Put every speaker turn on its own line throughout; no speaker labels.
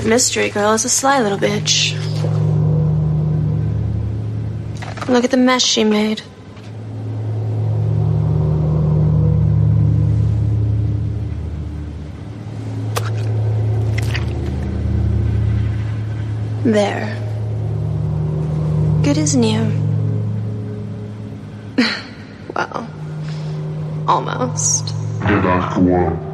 That mystery girl is a sly little bitch. Look at the mess she made. There. Good as new. well, almost.
The Dark One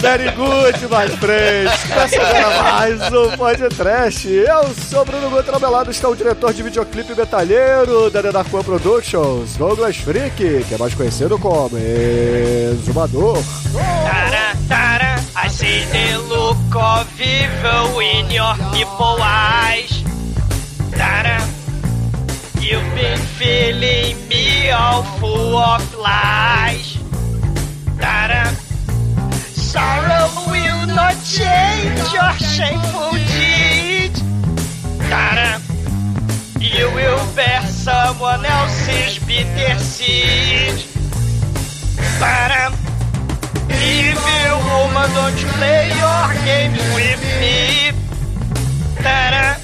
Very good, my friends. Começa agora mais um podcast. Eu sou Bruno Guto Melado, está o diretor de videoclipe metalheiro da One Productions, Douglas Freak, que é mais conhecido como Exumador.
Tara, tara, I see the look of evil in your people eyes. Tara, you've been feeling me all full of lies. Sorrow will not change your shameful deed. Tara, you will bear someone else's bitter seed. Tara, Evil woman, don't you play your games with me. Ta-da.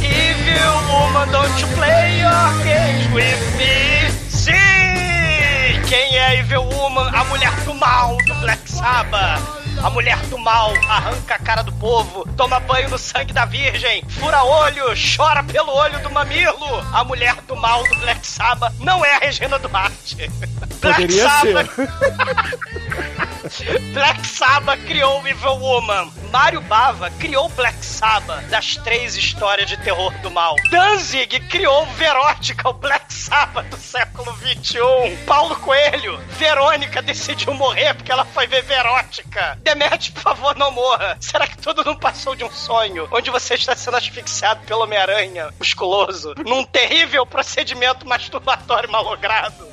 Evil woman, don't you play your games with me. Quem é Evil Woman? A mulher do mal do Black Sabbath. A mulher do mal arranca a cara do povo, toma banho no sangue da virgem, fura olho, chora pelo olho do mamilo. A mulher do mal do Black Sabbath não é a Regina Duarte. Black
Poderia
Sabbath Black Sabbath criou o Evil Woman. Mário Bava criou Black Sabbath das três histórias de terror do mal. Danzig criou o Verótica, o Black Sabbath do século XXI. Paulo Coelho, Verônica decidiu morrer porque ela foi ver Verótica. Demet, por favor, não morra. Será que tudo não passou de um sonho? Onde você está sendo asfixiado pelo Homem-Aranha musculoso num terrível procedimento masturbatório malogrado?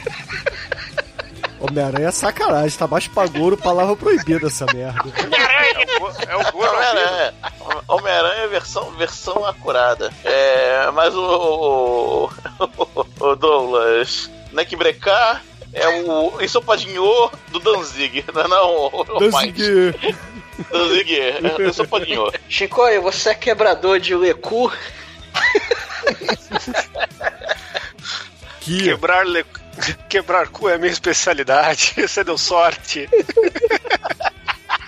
Homem-Aranha é sacanagem, tá mais paguro, palavra proibida essa merda.
É o Homem-Aranha. Homem-Aranha versão, versão acurada. É, mas o, o, o Douglas, Neck Brecar é o ensopadinho do Danzig, não é não, o
Danzig.
Danzig, é ensopadinho.
Chico, você é quebrador de lecu?
Que
Quebrar, le... Quebrar cu é a minha especialidade. Você deu sorte.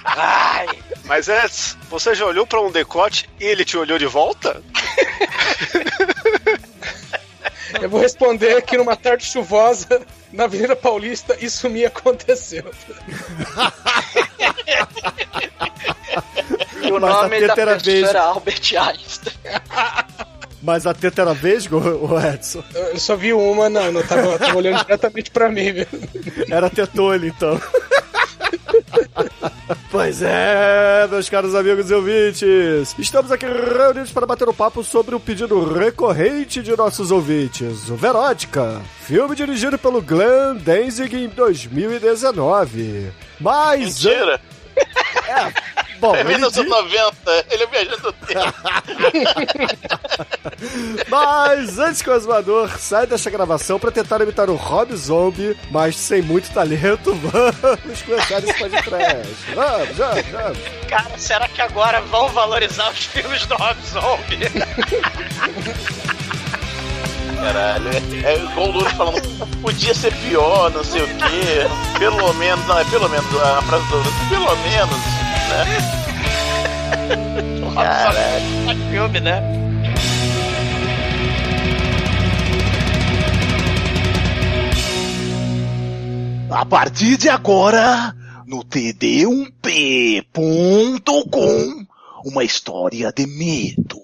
Ai,
Mas é, você já olhou pra um decote e ele te olhou de volta?
Eu vou responder que numa tarde chuvosa na Avenida Paulista isso me aconteceu.
E o nome da
era
Albert Einstein.
Mas a teta era vesgo, o Edson?
Eu só vi uma, não, não tava, tava olhando diretamente pra mim, viu?
Era tetolho, então. Pois é, meus caros amigos e ouvintes, estamos aqui reunidos para bater um papo sobre o pedido recorrente de nossos ouvintes, o Verótica, filme dirigido pelo Glenn Danzig em 2019. Mas...
Mentira!
É, bom,
É
ele diz...
1990, ele é viajando no tempo.
Mas antes que o exumador saia desta gravação para tentar imitar o Rob Zombie, mas sem muito talento, vamos começar esse podcast. Vamos, vamos, vamos.
cara, será que agora vão valorizar os filmes do Rob Zombie?
Caralho, é, é igual o Louro falando, podia ser pior, não sei o quê. Pelo menos, não, é pelo menos, a frase do Louro, pelo menos, né? Caralho.
filme, né?
A partir de agora, no td1p.com, uma história de medo,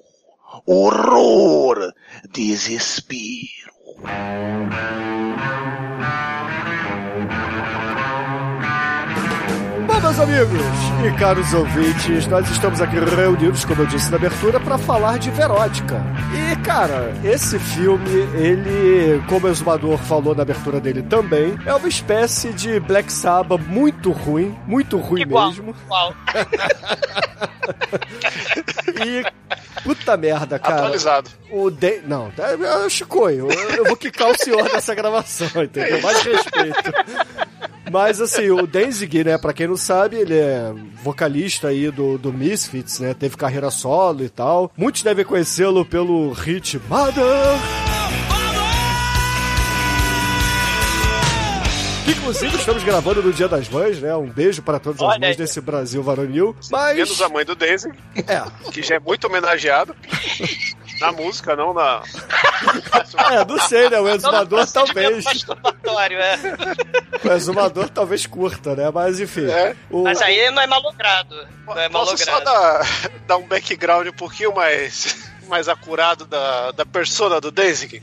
horror, desespero.
Meus amigos e caros ouvintes, nós estamos aqui reunidos, como eu disse na abertura, para falar de Verótica. E, cara, esse filme, ele, como o Exumador falou na abertura dele também, é uma espécie de Black Sabbath muito ruim, muito ruim
Igual,
mesmo.
igual.
E, puta merda, cara.
Atualizado.
O de... Não, é, é Chicoio. Eu, eu vou quicar o senhor dessa gravação, entendeu? Mais respeito. Mas assim, o Danzig, né, pra quem não sabe, ele é vocalista aí do, do Misfits, né? Teve carreira solo e tal. Muitos devem conhecê-lo pelo hit Mother. Inclusive, estamos gravando no Dia das Mães, né? Um beijo para todas as
Olha
mães
aí.
desse Brasil varonil. Mas.
Menos a mãe do Daisy,
É,
que já é muito homenageado. Na música, não na.
é, não sei, né? O exumador talvez.
masturbatório, é.
O exumador talvez curta, né? Mas enfim.
É.
O-
Mas aí não é malogrado. Não é
Posso só
malogrado.
dar, dar um background um pouquinho mais, mais acurado da, da persona do Daisy?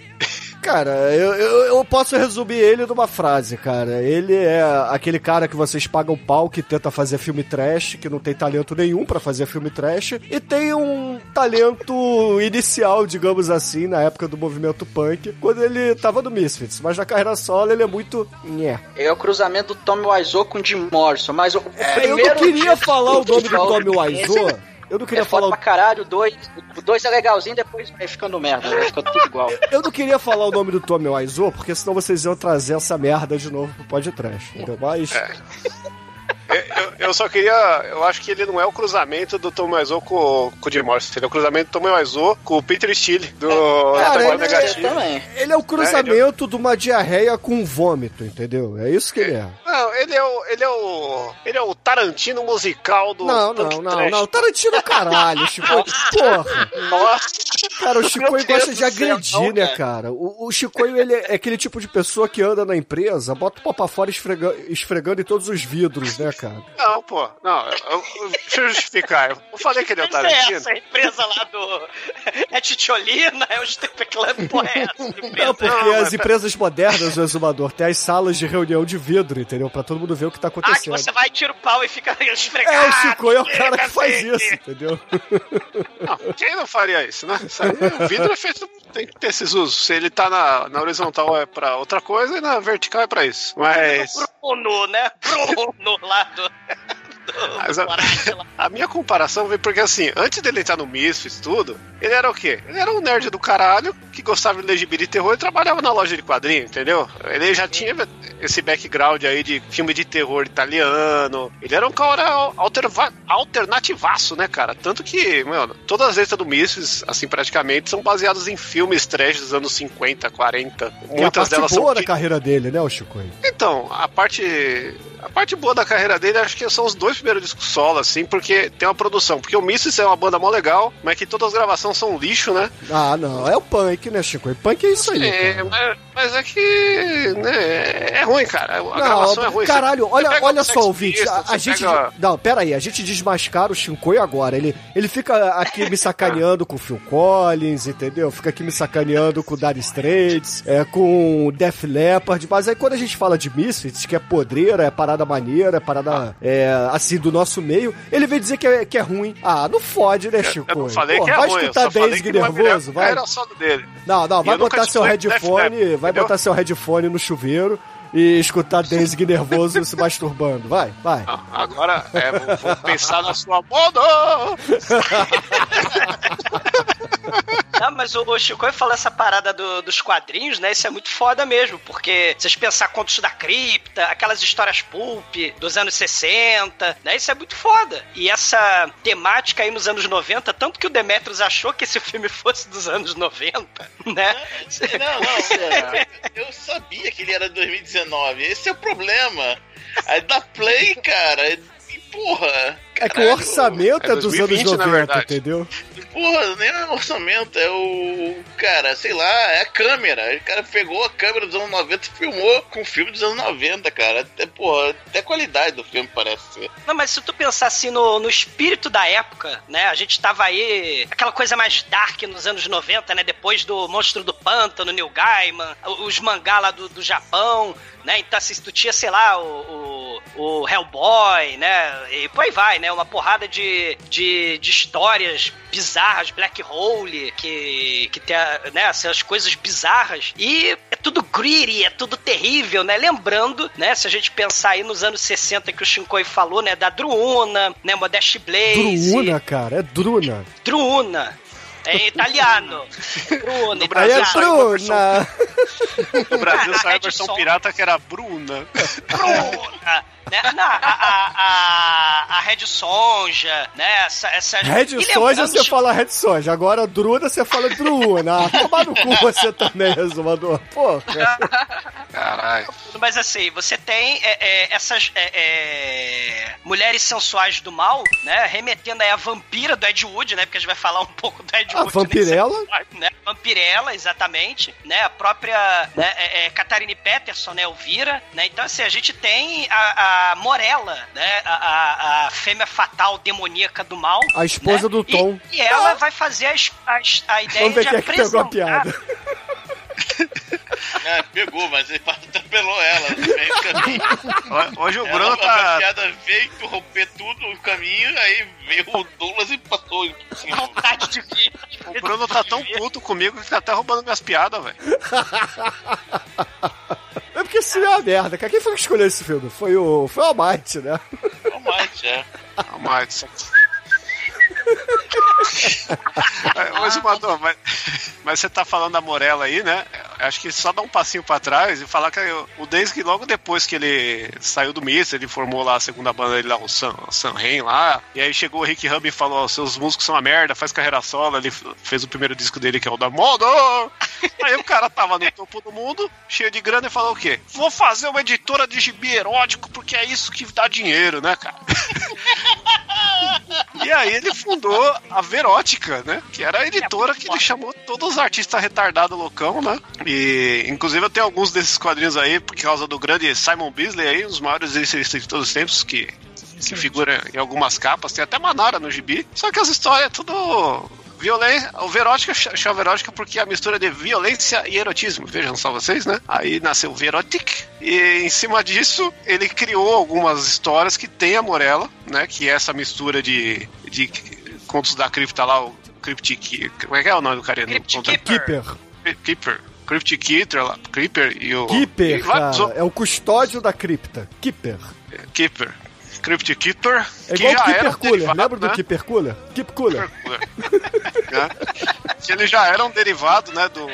Cara, eu, eu, eu posso resumir ele numa frase, cara. Ele é aquele cara que vocês pagam pau que tenta fazer filme trash, que não tem talento nenhum pra fazer filme trash, e tem um talento inicial, digamos assim, na época do movimento punk, quando ele tava no Misfits. Mas na carreira solo ele é muito. Nhé.
É o cruzamento do Tommy Wiseau com o Jim Morrison, mas o,
É, eu
primeiro
não queria falar o nome do Tommy Wiseau. Eu não queria
É foda
falar o
pra caralho, o 2. O 2 é legalzinho, depois vai ficando merda, vai ficando tudo igual.
Eu não queria falar o nome do Tommy Wiseau, porque senão vocês iam trazer essa merda de novo pro podcast, entendeu? Mas...
Eu, eu- eu só queria. Eu acho que ele não é o cruzamento do Tom Wiseau com, com o Jim Morrison. Ele é o cruzamento do Tom Wiseau com o Peter Steele, do
Cara,
Até
ele
Negativo.
também.
Ele é o cruzamento de uma diarreia com vômito, entendeu? É isso que ele é.
Não, ele é o. Ele é o. Ele é o Tarantino musical do.
Não,
punk
não, não,
trash.
não. Tarantino, caralho, Chico. Porra.
Nossa,
Cara, o Chico gosta de
céu,
agredir,
não,
né,
cara.
cara? O, o Chico, ele é aquele tipo de pessoa que anda na empresa, bota o pau pra fora esfrega- esfregando em todos os vidros, né, cara?
Não, pô. Não, eu- eu- deixa eu justificar. Eu falei que ele é o
Mas é
Tarantino.
essa empresa lá do. É Titiolina, é o Strip Club, porra, é essa empresa?
Não, porque
Não, mas
as empresas modernas, o exumador, tem as salas de reunião de vidro, entendeu? Pra todo mundo ver o que tá
Ah, que
acontecendo.
você vai, tira o pau e fica esfregando.
É, o Chico é o cara que faz isso, entendeu?
Não, quem não faria isso, né? Isso aí, o vidro é feito. Tem que ter esses usos. Se ele tá na, na horizontal é pra outra coisa e na vertical é pra isso. Mas.
Bruno, né? Bruno lá do. do
Mas a, a minha comparação vem porque assim, antes dele entrar no Misfits tudo, ele era o quê? Ele era um nerd do caralho que gostava de ler gibi de terror e trabalhava na loja de quadrinho, entendeu? Ele já tinha esse background aí de filme de terror italiano. Ele era um cara alterva- alternativaço, né, cara? Tanto que, mano, todas as letras do Misfits, assim, praticamente, são baseadas em filmes trash dos anos 50, 40.
É a
Muitas
parte
delas
boa
são
da carreira dele, né, o Chico?
então, a parte. A parte boa da carreira dele, acho que são os dois primeiros discos solo, assim, porque tem uma produção. Porque o Misfits é uma banda mó legal, mas que todas as gravações são lixo, né?
Ah, não, é o punk, né, Chico? Punk é isso aí.
É, mas, mas é que. Né, é ruim, cara. A gravação é ruim.
caralho, olha, olha
o
só, ouvinte. A,
Pistols,
a
você
gente.
pega-
Não, pera aí, a gente desmascara o Shinkoi agora. Ele, ele fica aqui me sacaneando com o Phil Collins, entendeu? Fica aqui me sacaneando com o Dire Straits, é, com o Def Leppard. Mas aí quando a gente fala de Misfits, que é podreira, é parada maneira, é parada é, assim do nosso meio, ele vem dizer que é, que é ruim. Ah, não fode, né, Chico?
Eu não falei
Pô,
que é
vai
ruim, eu
escutar
não é
nervoso, vai.
Era só dele.
Não, não, vai
eu
botar seu headphone, vai
entendeu?
botar seu headphone no chuveiro e escutar Danzig nervoso se masturbando. Vai, vai.
Ah, Agora, é, vou, vou pensar na sua moda!
Não, mas o, o Chico falou essa parada do- dos quadrinhos, né? Isso é muito foda mesmo, porque vocês pensar contos da cripta, aquelas histórias pulp dos anos 60, né? Isso é muito foda. E essa temática aí nos anos 90, tanto que o Demetrius achou que esse filme fosse dos anos 90, né?
Não, não, cara. Eu sabia que ele era de 2019. Esse é o problema. Aí dá play, cara. Porra.
É que o orçamento é,
É
dos
2020,
anos
na
90,
verdade.
entendeu?
Porra, nem é orçamento, é o. Cara, sei lá, é a câmera. O cara pegou a câmera dos anos 90 e filmou com o filme dos anos 90, cara. Até, porra, até a qualidade do filme parece ser.
Não, mas se tu pensar assim no, no espírito da época, né? A gente tava aí, aquela coisa mais dark nos anos 90, né? Depois do Monstro do Pântano, Neil Gaiman, os mangá lá do, do Japão, né? Então, assim, tu tinha, sei lá, o, o o Hellboy, né? E por aí vai, né? Uma porrada de, de, de histórias bizarras, Black Hole, que, que tem né, essas coisas bizarras. E é tudo gritty, é tudo terrível, né? Lembrando, né? Se a gente pensar aí nos anos 60 que o Shinkoi falou, né? Da Druuna, né? Modeste Blaze.
Druna, cara, é Druna.
Druuna. É em italiano. Bruna,
No Brasil
é Bruna.
No Brasil saiu a versão pirata que era Bruna.
Bruna. Né? Não, a, a, a, a Red Sonja, né? Essa, essa...
Red
lembrando,
você fala Red Soja, agora Druna você fala Druna. Tomar no cu você também, resumador. Porra.
Caralho.
Mas assim, você tem é, é, essas é, é, mulheres sensuais do mal, né? Remetendo aí a vampira do Ed Wood, né? Porque a gente vai falar um pouco do Ed
A
nesse- Né? Vampirela, exatamente. Né? A própria né? é, é, Catarine Peterson, né? Elvira. Né? Então, assim, a gente tem a, a Morella, né? A, a, a fêmea fatal demoníaca do mal.
A esposa
né?
do Tom.
E, e ela vai fazer as- as- a, ideia
ver
de
quem é que pegou a piada.
É, pegou, mas ele atropelou ela no meio do caminho.
Hoje o
Ela,
Bruno
A
tá.
piada veio interromper tudo no caminho, aí veio o Douglas e passou
vontade de ver.
O Bruno tá tão puto comigo que tá até roubando minhas piadas, velho.
É porque esse filme é uma merda, cara. Quem foi que escolheu esse filme? Foi o, foi o Almighty, né?
Mais, é.
Mas. Mas, Madô, mas, mas você tá falando da Morella aí, né? Acho que só dar um passinho pra trás e falar que o Days logo depois que ele saiu do Mist, ele formou lá a segunda banda dele lá, o San, San Ren lá. E aí chegou o Rick Rubin e falou: "Ó, seus músicos são uma merda, faz carreira solo. Ele fez o primeiro disco dele, que é o da Moda. Aí o cara tava no topo do mundo, cheio de grana, e falou o quê? Vou fazer uma editora de gibi erótico, porque é isso que dá dinheiro, né, cara? E aí ele fundou a Verótica, né? Que era a editora que ele chamou todos os artistas retardados loucão, né? E inclusive eu tenho alguns desses quadrinhos aí, por causa do grande Simon Beasley aí, um dos maiores essaístas de todos os tempos, que, que figura em algumas capas, tem até Manara no gibi. Só que as histórias é tudo. Violência, o Verótica ch- chama Verótica porque é a mistura de violência e erotismo. Vejam só vocês, né? Aí nasceu Verotic. E em cima disso, ele criou algumas histórias que tem a Morella, né? Que é essa mistura de, de contos da cripta lá, o Cryptic. Como é que é o nome do cara?
Crypt
Conta-
Keeper.
Keeper. Cryptic Keeper lá. Creeper e o.
Keeper,
e vários.
É o custódio da cripta. Keeper.
Keeper. Cryptic Keeper.
É
que
igual o
já era
Keeper Cooler.
derivado,
Lembra do
né?
Keeper Cooler? Keep Cooler.
né? Que ele já era um derivado, né, do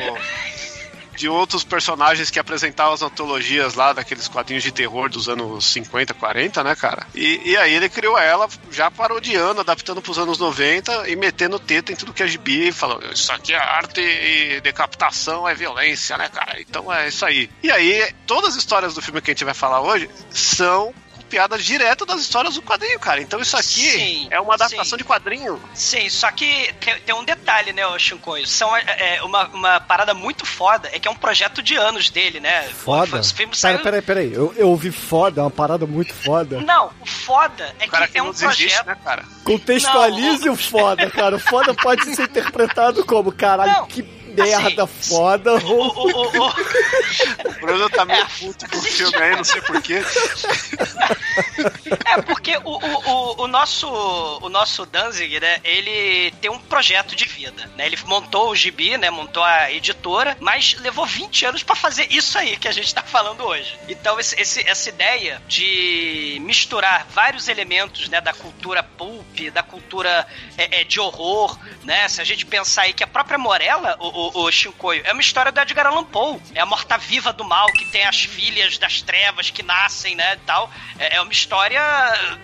de outros personagens que apresentavam as antologias lá daqueles quadrinhos de terror dos anos 50, 40, né, cara? E, e aí ele criou ela já parodiando, adaptando pros anos 90 e metendo teta em tudo que é gibi e falando, isso aqui é arte e decapitação é violência, né, cara? Então é isso aí. E aí, todas as histórias do filme que a gente vai falar hoje são piadas direto das histórias do quadrinho, cara. Então isso aqui
Sim,
é uma adaptação
sim.
de quadrinho.
Sim, só que tem, tem um detalhe, né, o Shinkoio? São é, é, uma, uma parada muito foda, é que é um projeto de anos dele, né?
Foda.
Esse filme
Pera,
saiu...
peraí, peraí. Eu, eu ouvi foda, é uma parada muito foda.
Não, o foda é
O cara
que
que
é
não
um projeto...
né, cara?
Contextualize o foda, cara. O foda pode ser interpretado como, caralho,
Não,
que merda
assim,
foda.
O, o, o, o,
O Bruno tá meio puto com o filme aí, não sei porquê.
É, porque o, o, o, nosso, o nosso Danzig, né, ele tem um projeto de vida, né? Ele montou o gibi, né, montou a editora, mas levou 20 anos pra fazer isso aí que a gente tá falando hoje. Então, esse, esse- essa ideia de misturar vários elementos, né, da cultura pulp, da cultura é, é, de horror, né? Se a gente pensar aí que a própria Morella, o, o, o Shinkoio, é uma história do Edgar Allan Poe. É a morta-viva do mal que tem as filhas das trevas que nascem, né, e tal. É, é uma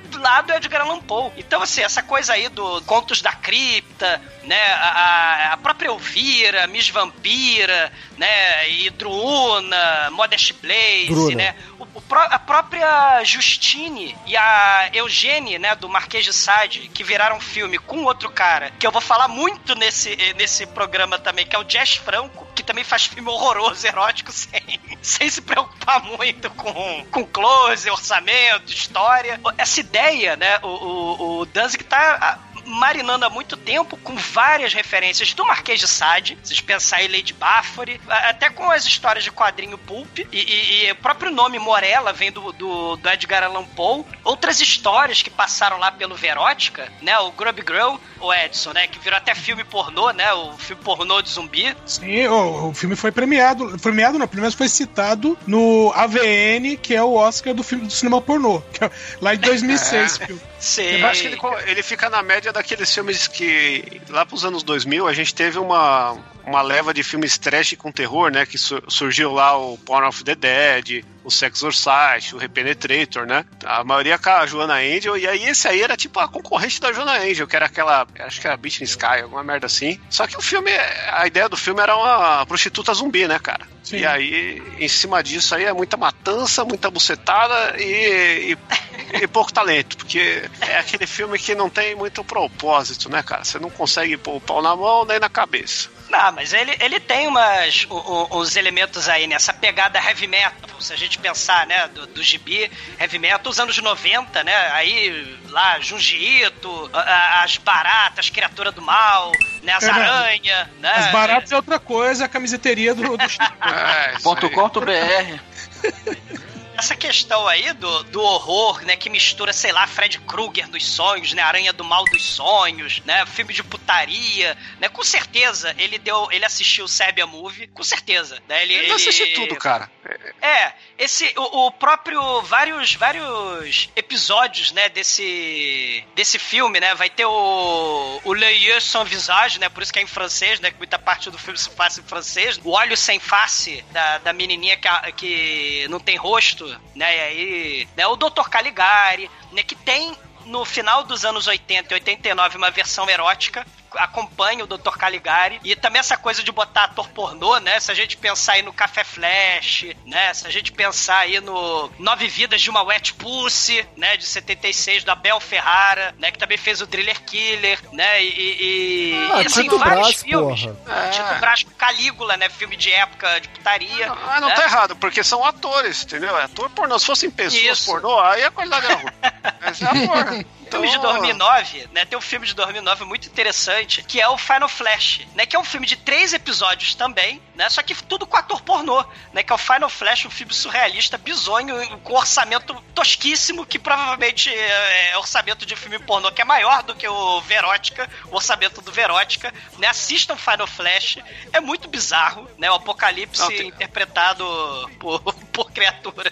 do lado do Edgar Allan Poe. Então, assim, essa coisa aí do Contos da Cripta, né, a, a- própria Elvira, Miss Vampira, né, e Druuna, Modest Blaze,
Druna.
né, o, a própria Justine e a Eugênie, né, do Marquês de Sade, que viraram filme com outro cara, que eu vou falar muito nesse, nesse programa também, que é o Jazz Franco, que também faz filme horroroso, erótico, sem, sem se preocupar muito com, com close, orçamento, história. Essa ideia, né, o, o, o Danzig tá marinando há muito tempo com várias referências do Marquês de Sade, vocês pensarem em Lady Bathory, até com as histórias de quadrinho pulp, e, e- e o próprio nome Morella vem do, do, do Edgar Allan Poe, outras histórias que passaram lá pelo Verótica, né, o Grub Girl, o Edson, né, que virou até filme pornô, né, o filme pornô de zumbi,
Sim, o, o filme foi premiado. Premiado não, pelo menos foi citado no AVN, que é o Oscar do filme do cinema pornô. que é lá em 2006.
É.
Sei.
Eu acho que ele, ele fica na média daqueles filmes que, lá pros anos 2000, a gente teve uma, uma leva de filmes trash com terror, né? Que su- surgiu lá o Porn of the Dead, o Sex Exorcist, o Repenetrator, né? A maioria com a Joana Angel, e aí esse aí era tipo a concorrente da Joana Angel, que era aquela, acho que era Beach in Sky, alguma merda assim. Só que o filme, a ideia do filme era uma prostituta zumbi, né, cara?
Sim.
E aí, em cima disso aí, é muita matança, muita bucetada e, e, e pouco talento, porque é aquele filme que não tem muito propósito, né, cara? Você não consegue pôr o pau na mão nem na cabeça.
Não, mas ele, ele tem umas, u- uns elementos aí, nessa pegada heavy metal. Se a gente pensar, né, do, do gibi heavy metal, os anos 90, né? Aí, lá, Junji Ito, as baratas, criatura do mal, né? As
É, né?
aranhas, né?
As baratas é outra coisa, a camiseteria do, do.
É, isso
Essa questão aí do, do horror, né, que mistura, sei lá, Fred Krueger dos sonhos, né, Aranha do Mal dos sonhos, né, filme de putaria, né, com certeza ele deu, ele assistiu o Sebia Movie, com certeza, né, ele,
Eu assisti tudo, cara.
É, esse o, o próprio vários vários episódios, né, desse desse filme, né, vai ter o o L'œil sans visage, né, por isso que é em francês, né, que muita parte do filme se faz em francês. O olho sem face da, da menininha que, que não tem rosto, né, e aí, né, o Dr. Caligari, né, que tem no final dos anos 80 e 89 uma versão erótica acompanha o Dr. Caligari e também essa coisa de botar ator pornô, né? Se a gente pensar aí no Café Flash, né? Se a gente pensar aí no Nove Vidas de uma Wet Pussy, né? De 76, do Abel Ferrara, né? Que também fez o Thriller Killer, né? E, e, e-
Ah,
e, assim,
Tito
vários
Brás,
filmes.
porra.
Tito Brás Calígula, né? Filme de época de putaria.
Ah, não
né?
tá errado, porque são atores, entendeu? É ator pornô. Se fossem pessoas
Isso.
pornô, aí a qualidade era ruim. Mas é ator.
Filme de 2009, né? Tem um filme de 2009 muito interessante, que é o Final Flash, né? Que é um filme de três episódios também, né? Só que tudo com ator pornô, né? Que é o Final Flash, um filme surrealista, bizonho, com orçamento tosquíssimo, que provavelmente é, é orçamento de filme pornô, que é maior do que o Verótica, o orçamento do Verótica, né? Assistam Final Flash, é muito bizarro, né? O Apocalipse
Não, tem-
interpretado por, por criaturas.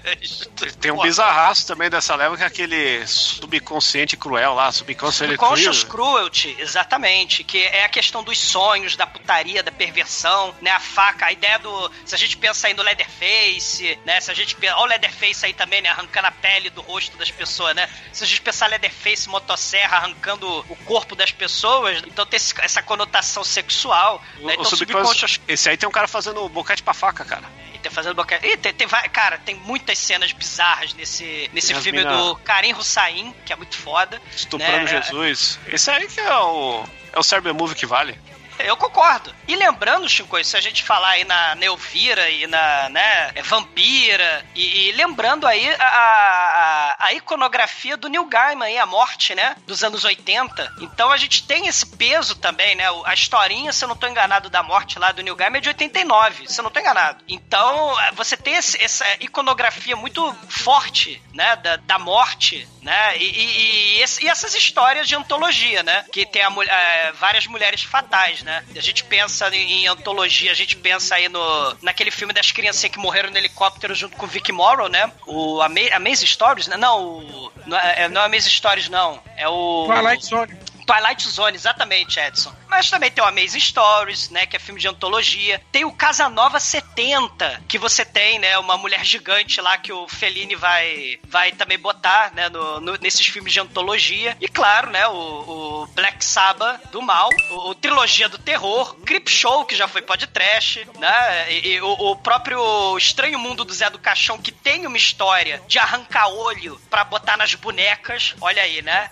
Tem um bizarraço também dessa leva, que é aquele subconsciente cruel lá, subconsciente
Conscious
cruel.
Cruelty, exatamente, que é a questão dos sonhos, da putaria, da perversão, né? A faca, a ideia do. Se a gente pensa aí no Leatherface, né? Se a gente pensa. Olha o Leatherface aí também, né? Arrancando a pele do rosto das pessoas, né? Se a gente pensar Leatherface, motosserra, arrancando o corpo das pessoas, então tem essa conotação sexual, né?
O,
Então
o subconsciente. Esse aí tem um cara fazendo boquete pra faca, cara.
E tem fazendo boquete. Ih, tem, tem, vai- cara, tem muitas cenas bizarras nesse, nesse
as
filme
mina-
do Karim Hussain, que é muito foda.
Estuprando
né?
Jesus. Esse aí que é o. É o Cyber Movie que vale.
Eu concordo. E lembrando, Chico, se a gente falar aí na Neuvira e na, né, é Vampira, e, e lembrando aí a, a, a iconografia do Neil Gaiman aí, a morte, né, dos anos 80. Então a gente tem esse peso também, né, a historinha, se eu não tô enganado, da morte lá do Neil Gaiman é de 89, se eu não tô enganado. Então você tem esse- essa iconografia muito forte, né, da, da morte, né, e, e- e e essas histórias de antologia, né, que tem a mul- eh, várias mulheres fatais, né? A gente pensa em, em antologia, a gente pensa aí no naquele filme das criancinhas que morreram no helicóptero junto com o Vic Morrow, né? O Ama Stories, né? Não, o, não, é, não é Stories, não. É o...
Twilight Zone.
Twilight Zone, exatamente, Edson. Mas também tem o Amazing Stories, né, que é filme de antologia. Tem o Casanova 70, que você tem, né, uma mulher gigante lá que o Fellini vai, vai também botar, né, no, no- nesses filmes de antologia. E claro, né, o, o Black Sabbath do mal, o, o Trilogia do Terror, Creep Show, que já foi podcast, né, e, e o, o próprio Estranho Mundo do Zé do Caixão, que tem uma história de arrancar olho pra botar nas bonecas. Olha aí, né,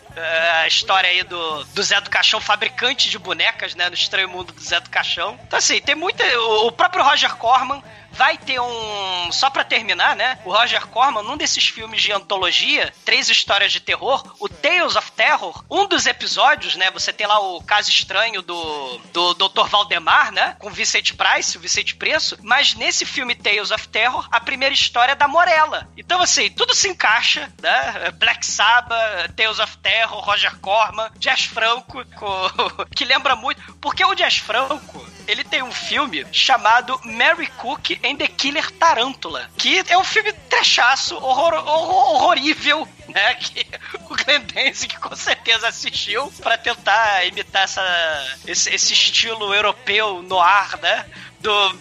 a história aí do, do Zé do Caixão, fabricante de bonecas, né, no Estranho Mundo do Zé do Caixão. Então, assim, tem muita... O próprio Roger Corman vai ter um. Só pra terminar, né? O Roger Corman, num desses filmes de antologia, três histórias de terror, o Tales of Terror, um dos episódios, né? Você tem lá o caso estranho do, do Dr. Valdemar, né? Com Vicente Price, o Vicente Preço. Mas nesse filme Tales of Terror, a primeira história é da Morella. Então, assim, tudo se encaixa, né? Black Sabbath, Tales of Terror, Roger Corman, Jazz Franco, co- que lembra muito. Porque o Jazz Franco, ele tem um filme chamado Mary Cook and the Killer Tarântula, que é um filme trechaço, horror, horror, horrorível, né? Que o Glenn Danzig com certeza assistiu pra tentar imitar essa, esse, esse estilo europeu no ar, né? Do...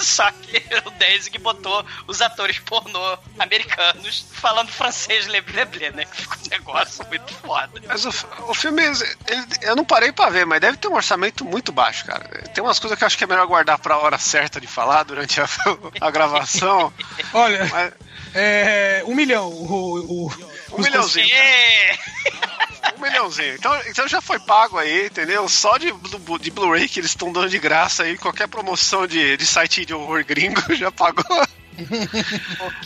Só que o Danzig botou os atores pornô americanos falando francês leblé, né? Que ficou um negócio muito foda.
Mas o, o filme, ele- eu não parei pra ver, mas deve ter um orçamento muito baixo, cara. Tem umas coisas que eu acho que é melhor guardar pra hora certa de falar durante a, a gravação.
Olha,
Mas-
é, um milhão. O, o,
Um milhãozinho. Um milhãozinho. Então, então já foi pago aí, entendeu? Só de, de Blu-ray que eles estão dando de graça aí, qualquer promoção de, de site de horror gringo já pagou.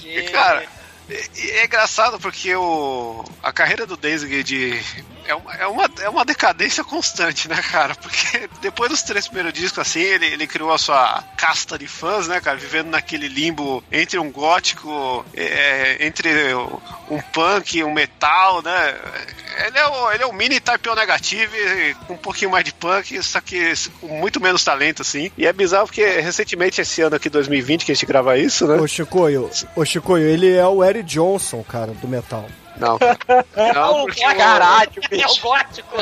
E, cara, e é engraçado porque o, a carreira do Danzig de. É uma, é, uma, é uma decadência constante, né, cara? Porque depois dos três primeiros discos, assim, ele, ele criou a sua casta de fãs, né, cara? Vivendo naquele limbo entre um gótico, é, entre um punk, um metal, né? Ele é o, ele é o mini Type O negativo, com um pouquinho mais de punk, só que com muito menos talento, assim. E é bizarro porque recentemente, esse ano aqui, 2020, que a gente grava isso, né?
Ô, Chicoio, ô, Chicoio, ele é o Eric Johnson, cara, do metal.
Não, cara. Não, porque o-
Caralho,
É o gótico.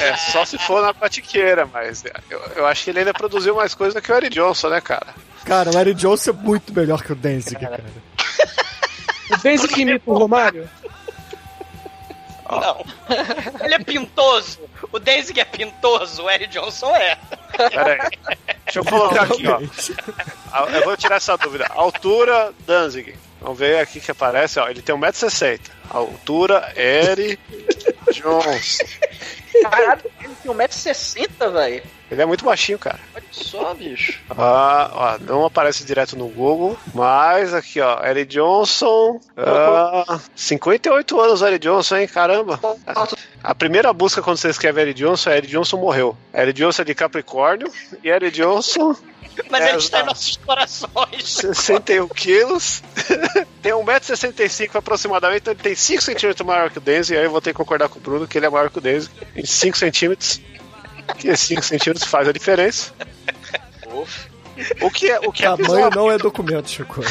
É, só se for na patiqueira, mas eu, eu acho que ele ainda produziu mais coisa que o Eric Johnson, né, cara?
Cara, o Eric Johnson é muito melhor que o Danzig, cara.
O Denzel que imita o Romário?
Não. Ele é pintoso. O Danzig é pintoso, o Eric Johnson é.
Pera aí. Deixa eu colocar aqui, ó. A- Eu vou tirar essa dúvida. Altura, Danzig. Vamos ver aqui que aparece, ó. Ele tem 1,60m. Altura, Eric Johnson.
Caralho, ele tem 1,60m, velho.
Ele é muito baixinho, cara.
Olha só, bicho.
Ah, ó, não aparece direto no Google, mas aqui, ó, Eric Johnson, ah, 58 anos, Eric Johnson, hein, caramba. A primeira busca quando você escreve Eric Johnson é Eric Johnson morreu. Eric Johnson é de Capricórnio e Eric Johnson,
Mas
É,
ele está em nossos corações.
61 quilos, tem 1,65m aproximadamente, então ele tem 5 centímetros maior que o Denzi, aí eu vou ter que concordar com o Bruno que ele é maior que o Denzi, em 5 centímetros, que 5 centímetros faz a diferença. O que é, o que é
Tamanho
bizarro,
não é documento, Chicoio.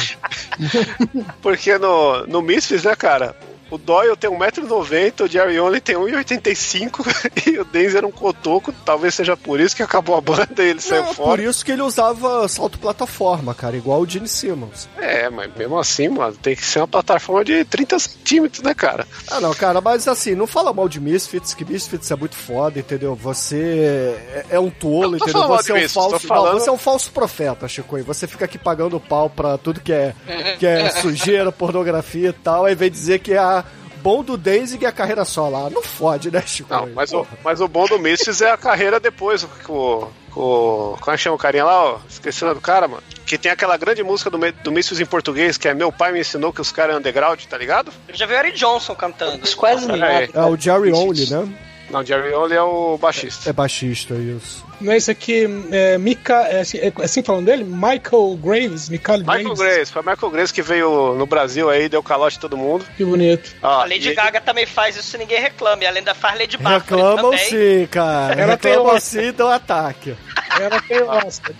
Porque no, no Misfits, né, cara? O Doyle tem 1,90m, o Jerry Only tem 1,85m e o Denzel era um cotoco. Talvez seja por isso que acabou a banda e ele saiu
É, por
fora.
isso que ele usava salto plataforma, cara, igual o Gene Simmons.
É, mas mesmo assim, mano, tem que ser uma plataforma de 30 centímetros, né, cara?
Ah, não, cara, mas assim, não fala mal de Misfits, que Misfits é muito foda, entendeu? Você é, é um tolo,
Não
entendeu? Você é um
Misfits,
falso.
falando-
Não, você é um falso profeta, Chico. E você fica aqui pagando pau pra tudo que é, que é sujeira, pornografia e tal, aí vem dizer que é a bom do Danzig e a carreira só lá. Não fode, né, Chico?
Não, mas o, mas o bom do Misfits é a carreira depois, com o. com- Como é que chama o carinha lá, ó? Esqueci o nome do cara, mano. Que tem aquela grande música do, do Misfits em português, que é Meu Pai Me Ensinou que os caras é underground, tá ligado?
Eu já vi o Eric Johnson cantando.
Isso quase nada.
aí.
É o Jerry Only, né?
Não, Jerry Only é o baixista.
É baixista, isso.
Não é isso aqui, é, Mika, é, assim- é assim falando dele? Michael Graves, Michael
Michael
Graves.
Foi Michael Grace que veio no Brasil aí, deu calote todo mundo.
Que bonito.
Ó,
A Lady
e-
Gaga também faz isso, ninguém reclama. E além da faz Lady Bárbara
Reclamam
também.
sim, cara.
Ela tem
Reclamam
uma-
sim e dão ataque.
Ela tem Oscar.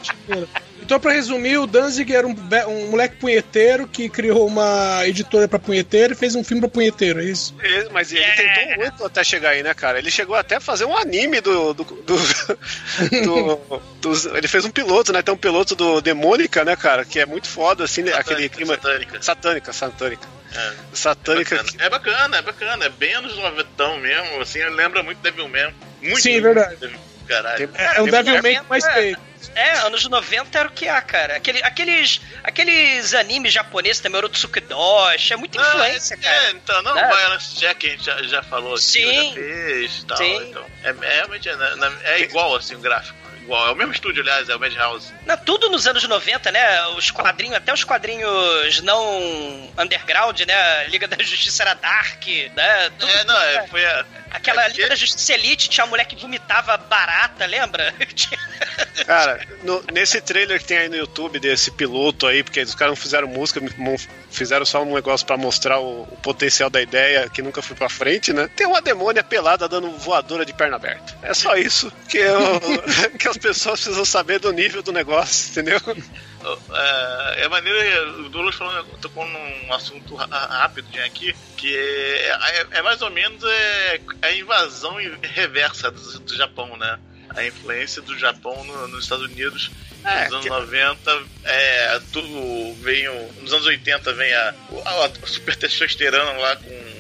Então, pra resumir, o Danzig era um, um moleque punheteiro que criou uma editora pra punheteiro e fez um filme pra punheteiro, é isso?
Ele- Mas ele tentou muito até chegar aí, né, cara? Ele chegou até a fazer um anime do. do, do- do- dos- ele fez um piloto, né? Tem um piloto do Demônica, né, cara? Que é muito foda, assim, né? aquele clima.
satânica.
Satânica, satânica.
É.
Satânica.
Bacana. É bacana, é bacana. É bem anos 90 mesmo, assim, lembra muito Devil Man. Muito
Sim,
muito
verdade.
Devil- Caralho.
É um Devil May mais feio.
É, anos 90 era o que há, cara. Aquele, aqueles, aqueles animes japoneses também, Orotsukudoshi, é muita influência,
é,
cara.
É, então, não, o Violence Jack a gente já, já falou aqui,
Sim.
já fez e tal.
Sim.
Então, é, é realmente é, é igual assim o gráfico. Igual. É o mesmo estúdio, aliás, é o Madhouse.
Não, tudo nos anos 90, né? Os quadrinhos, até os quadrinhos não underground, né? Liga da Justiça era Dark, né? Tudo,
É, não, é, foi a.
Aquela
é
Liga da Justiça Elite tinha uma mulher que vomitava barata, lembra?
Cara, no- nesse trailer que tem aí no YouTube desse piloto aí, porque os caras não fizeram música, fizeram só um negócio pra mostrar o, o potencial da ideia que nunca foi pra frente, né? Tem uma demônia pelada dando voadora de perna aberta. É só isso que, eu- que as pessoas precisam saber do nível do negócio, entendeu?
É, é maneiro, o Douglas falando, tocou num assunto rápido aqui, que é, é- é mais ou menos é, a invasão reversa do, do Japão, né? A influência do Japão no- nos Estados Unidos
É,
nos anos
que-
90, é, tudo vem, o- nos anos 80 vem a, a, a super testosterona lá com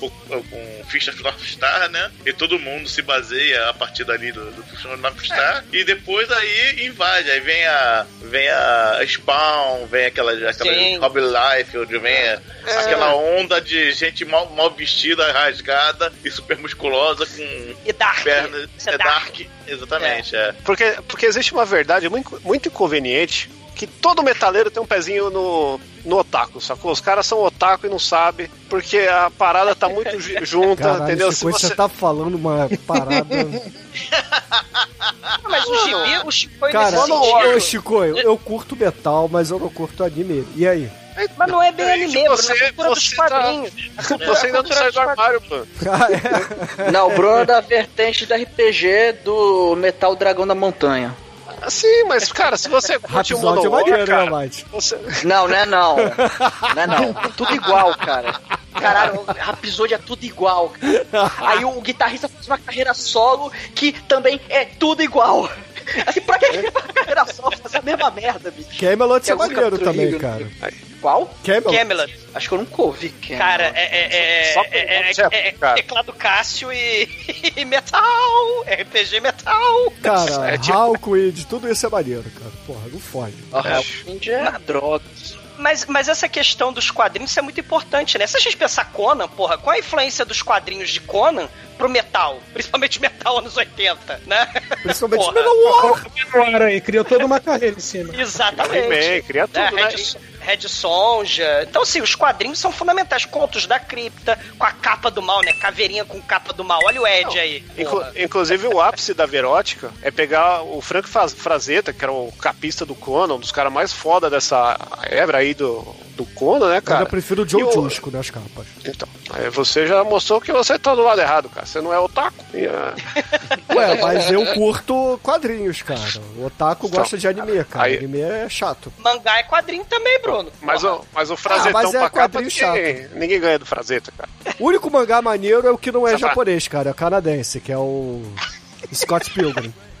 com, com Fista of North Star, né? E todo mundo se baseia a partir dali do, do North Star. E depois aí invade. Aí vem a. Vem a Spawn, vem aquela, aquela
Sim.
Hobby Life, onde vem
É.
aquela onda de gente mal, mal vestida, rasgada e super musculosa com
E Dark.
pernas.
Isso é
É
Dark.
dark, exatamente, é.
Porque, porque existe uma verdade muito, muito inconveniente que todo metaleiro tem um pezinho no, no otaku, sacou? Os caras são otaku e não sabem, porque a parada tá muito ju- junta,
Caralho,
entendeu?
Chico, você... tá falando uma parada.
Mas o gibi, o Chico
Cara,
sentido.
Chico, eu, eu curto metal, mas eu não curto anime. E aí?
Mas não é bem
Aí,
anime, Bruno,
você-
é cultura dos
você tá-
quadrinhos.
Você ainda não sai do armário, pô.
Não, o Bruno é da vertente do RPG do Metal Dragão da Montanha.
Sim, mas, cara, se você curte o
é né,
cara, você...
Não, não é não. Não é não. Tudo igual, cara. Caralho, o Rhapsody é tudo igual. Aí o guitarrista faz uma carreira solo que também é tudo igual. Assim, pra que ele faz uma carreira solo? Fazer a mesma merda, bicho.
Camelot é maneiro também,
Hero,
cara.
Qual?
Camelot.
Camelot.
Acho que eu nunca ouvi. Camelot.
Cara, é, é, é,
Só
é,
pelo
é,
nome
é,
já,
é,
cara.
teclado Cássio e, e metal, RPG metal.
Cara,
É tipo-
Hawkwind, tudo isso é maneiro, cara. Porra, não fode.
Hellwind é droga.
Mas, mas essa questão dos quadrinhos isso é muito importante, né? Se a gente pensar Conan, porra, qual a influência dos quadrinhos de Conan pro metal? Principalmente metal anos 80, né?
Principalmente
Porra.
Manowar.
Menor aí, criou toda uma carreira em cima.
Exatamente.
He-Man, cria tudo, né?
Red, Red Sonja. Então, assim, os quadrinhos são fundamentais. Contos da cripta, com a capa do mal, né? Caveirinha com capa do mal. Olha o Ed aí.
Inclu- inclusive, o ápice da Verótica é pegar o Frank Faz- Frazetta, que era o capista do Conan, um dos caras mais foda dessa era aí do, do Conan, né,
Eu
cara?
ainda prefiro o Joe Jusco nas capas.
Então, aí você já mostrou que você tá do lado errado, cara. Você não é otaku. Ah,
Ué, mas eu curto quadrinhos, cara. O Otaku
Então,
gosta de anime, cara.
aí-
Anime é chato.
Mangá é quadrinho também, Bruno.
mas,
Porra.
o, mas o Frazetão
Ah, mas é
pra capa,
quadrinho
ninguém, ninguém ganha do Frazetta, cara.
O único mangá maneiro é o que não é japonês, cara. É canadense, que é o Scott Pilgrim.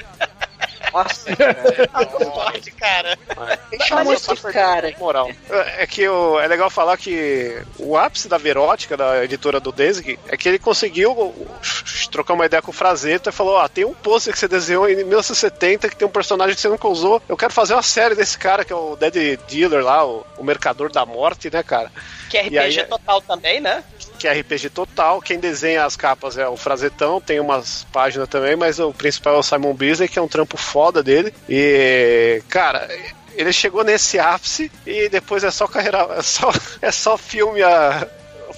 Nossa,
Não pode, cara.
chamou esse cara?
Moral. É é que o- é legal falar que o ápice da Verótica, da editora do Desig, é que ele conseguiu trocar uma ideia com o Frazetta e falou: Ah, tem um pôster que você desenhou em 1970 que tem um personagem que você nunca usou. Eu quero fazer uma série desse cara, que é o Dead Dealer lá, o, o Mercador da Morte, né, cara?
Que é
E aí
RPG
é-
total também, né?
Que é RPG total. Quem desenha as capas é o Frazetão, tem umas páginas também, mas o principal é o Simon Beasley, que é um trampo foda dele. E, cara. Ele chegou nesse ápice e depois é só carreira. É só, é só filme a,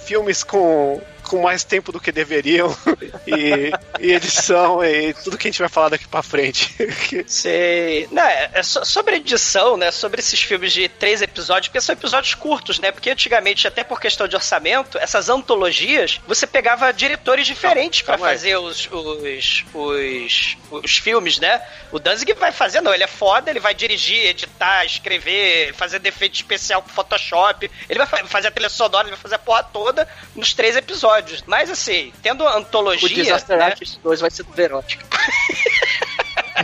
filmes com, com mais tempo do que deveriam e, e edição e tudo que a gente vai falar daqui pra frente.
Sei. Não, é, é so- sobre edição, né? Sobre esses filmes de três episódios, porque são episódios curtos, né? Porque antigamente, até por questão de orçamento, essas antologias, você pegava diretores diferentes
aí.
fazer os, os, os, os filmes, né? O Danzig vai fazer, não, ele é foda, ele vai dirigir, editar, escrever, fazer defeito especial com Photoshop, ele vai fa- fazer a trilha sonora, ele vai fazer a porra toda nos três episódios. Mas assim, tendo
O
antologia.
Disaster
né?
Artist 2 vai ser do Verótica.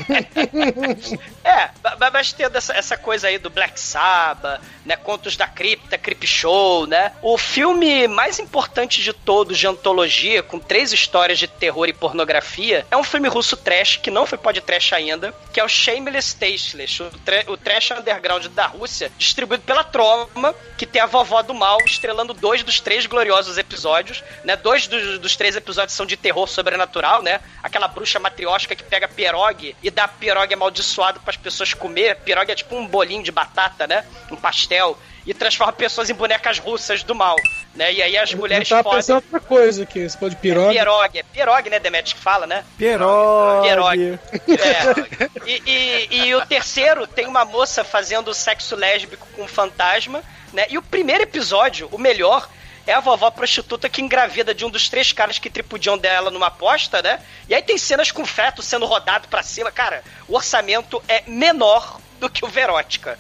É, mas tendo essa, essa coisa aí do Black Sabbath, né? Contos da Cripta, Crip Show, né? O filme mais importante de todos de antologia, com três histórias de terror e pornografia, é um filme russo trash, que não foi podcast ainda, que é o Shameless Tasteless, o, tra- o trash underground da Rússia, distribuído pela Troma, que tem a vovó do mal, estrelando dois dos três gloriosos episódios, né? Dois dos, dos três episódios são de terror sobrenatural, né? Aquela bruxa matriótica que pega pierogi e
dá pirogue amaldiçoado para as pessoas comer. Pirogue é tipo um bolinho de batata, né? Um pastel. E transforma pessoas em bonecas russas do mal, né? E aí as mulheres
Eu tava
podem...
pensando outra coisa aqui, você pode pirogue.
Pirogue, é pirogue, né, Demet, que fala, né?
Pirogue.
Pirogue. É. E, e- e o terceiro tem uma moça fazendo sexo lésbico com um fantasma, né? E o primeiro episódio, o melhor, é a vovó prostituta que engravida de um dos três caras que tripudiam dela numa aposta, né? E aí tem cenas com feto sendo rodado pra cima. Cara, o orçamento é menor do que o Verótica.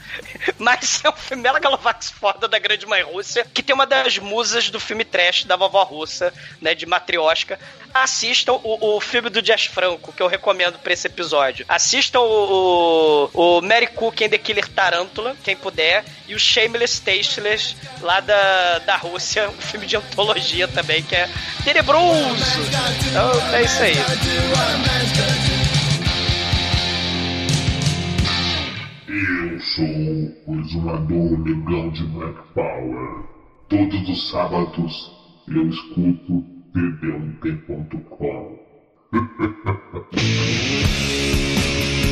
Mas é um filme Megalovax foda da Grande Mãe Rússia, que tem uma das musas do filme trash da vovó russa, né, de Matrioshka. Assistam o, o filme do Jazz Franco, que eu recomendo pra esse episódio. Assistam o, o, o Mary Cook and the Killer Tarantula, quem puder, e o Shameless Tasteless, lá da, da Rússia, um filme de antologia também, que é tenebroso. Então, é isso aí.
Eu sou o exumador legal de Black Power. Todos os sábados eu escuto td1t.com.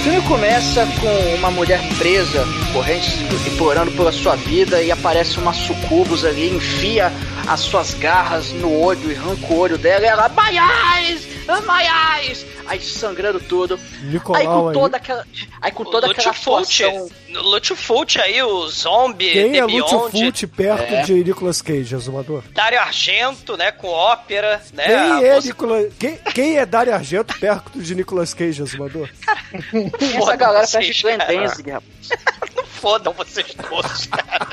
O filme começa com uma mulher presa, corrente, implorando pela sua vida, e aparece uma sucubus ali, enfia as suas garras no olho e arranca o olho dela, e ela, eyes, my eyes, aí sangrando tudo.
Nicolau
aí com
aí.
toda aquela, aí com toda aquela
Lutfult,
atuação...
Lutfult aí, o Zombie,
Quem
The
é Lutfult perto
É.
de Nicolas Cage, Azumador?
Dario Argento, né, com ópera, né?
Quem é,
moça-
Nicolas... Quem, quem é Dario Argento perto de Nicolas Cage, Azumador?
Essa galera perde Glenn. Danzig, rapaz.
Fodam vocês todos, cara.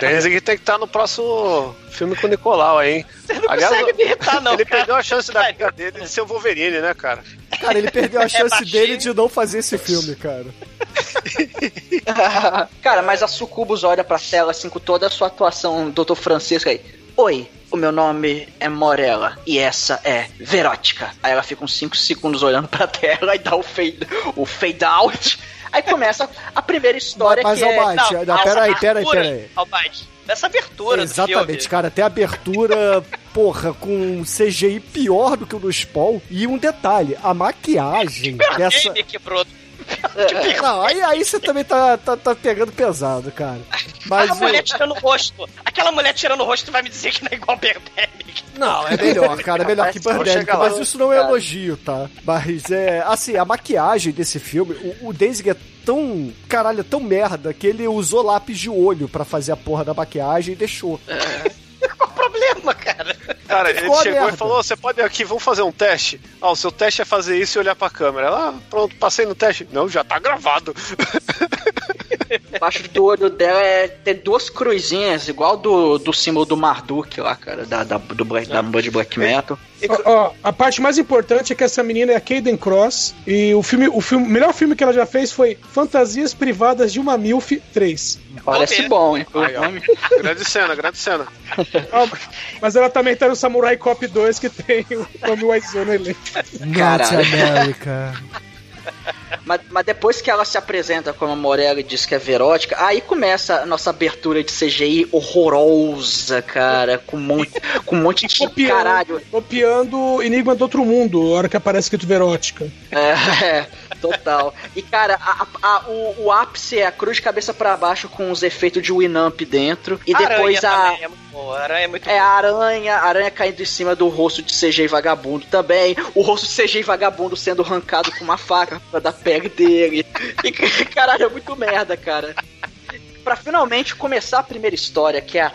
Danzig tem que estar no próximo filme com o Nicolau aí, hein?
Você não consegue me irritar, não,
Ele
cara.
perdeu a chance da vida dele de ser o Wolverine, né, cara?
Cara, ele perdeu a chance
baixinho.
dele de não fazer esse filme, cara.
Cara, mas a Sucubus olha pra tela assim com toda a sua atuação, Dr. Francisco aí. Oi, o meu nome é Morella e essa é Verótica. Aí ela fica uns 5 segundos olhando pra tela e dá o fade, o fade out. Aí começa a primeira história
Mas,
que é...
Almighty, não,
essa
peraí, peraí, peraí.
Nessa abertura
Exatamente, cara. Tem abertura, porra, com CGI pior do que o do Spawn. E um detalhe, a maquiagem dessa...
Game quebrou.
Não, aí, aí você também tá, tá, tá pegando pesado, cara. Mas
a
o-
mulher tirando o rosto. Aquela mulher tirando o rosto vai me dizer que não é igual Birdemic.
Não, é melhor, cara. É melhor que Birdemic. Mas isso não é
Cara.
elogio, tá? Mas é. Assim, a maquiagem desse filme, o, o Danzig é tão. Caralho, é tão merda que ele usou lápis de olho pra fazer a porra da maquiagem e deixou.
Qual o problema, cara?
Cara, ele
Ficou
chegou e falou: você pode aqui, vamos fazer um teste. Ah, o seu teste é fazer isso e olhar pra câmera. Ah, pronto, passei no teste. Não, já tá gravado.
Embaixo do olho dela é ter duas cruzinhas, igual do, do símbolo do Marduk lá, cara, da, da, do Black, da banda de Black Metal.
Ó, ó, a parte mais importante é que essa menina é a Kaden Cross e o filme, o filme, o melhor filme que ela já fez foi Fantasias Privadas de uma Milf 3.
Parece bom, hein?
Ó. grande cena, grande cena.
Ah, mas ela também tá no Samurai Cop 2 que tem o Tommy Wiseau no elenco.
Norte
Caralho.
América.
Mas, mas depois que ela se apresenta como a Morella e diz que é verótica, aí começa a nossa abertura de CGI horrorosa, cara, com um monte, com um monte de caralho.
copiando Enigma do Outro Mundo, a hora que aparece escrito Verótica.
É, é, total. E, cara, a- a- o, o ápice é a cruz de cabeça pra baixo com os efeitos de Winamp dentro. E depois
Aranha
a.
é muito boa. Aranha é muito
É a
boa.
aranha, a aranha caindo em cima do rosto de CGI vagabundo também. O rosto de CGI vagabundo sendo arrancado com uma faca pra dar pele dele. E caralho, é muito merda, cara. Pra finalmente começar a primeira história, que é a,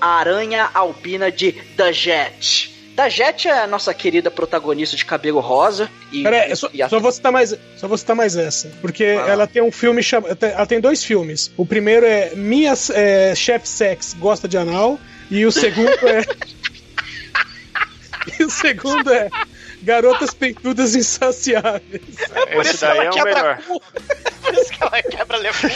a aranha albina de The Jet. Da Jet é a nossa querida protagonista de cabelo rosa. E,
Pera aí, só,
e a-
só vou citar mais, só vou citar mais essa. Porque
lá.
ela tem um filme chamado. Ela tem dois filmes. O primeiro é Minha é, Chef Sex Gosta de Anal. E o segundo é. e o segundo é Garotas Peitudas Insaciáveis.
Por
Esse
isso
daí
ela
é o
quebra
melhor.
cu. Por isso que ela quebra lefu.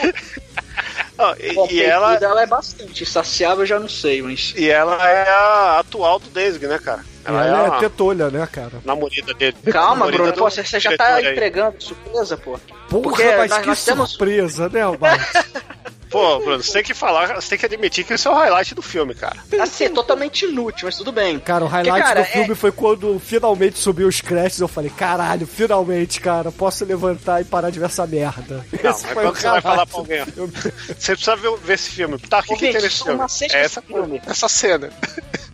Ah, e,
Bom,
e ela,
é bastante insaciável, eu já não sei, mas.
e ela é a atual do Danzig, né, cara?
Ela
Ela,
é
é a
tetolha, né, cara?
namorada dele.
Calma,
Namorada
Bruno,
do
pô, você já tá
aí.
entregando surpresa, pô.
Porra,
Porque
mas
nós-
que
nós temos-
surpresa, né, Almighty?
Pô, Bruno, você tem que falar, você tem que admitir que esse é o highlight do filme, cara.
Assim, é totalmente inútil, mas tudo bem.
Cara, o highlight
Porque, cara,
do filme
é-
foi quando finalmente subiu os créditos. Eu falei, caralho, finalmente, cara, posso levantar e parar de ver essa merda.
Não,
Esse
mas
foi
quando
o
você vai falar pra alguém, você precisa ver, ver esse filme. Tá, o que, que
Ouvinte,
tem nesse filme?
uma sexta
É essa,
filme.
essa cena.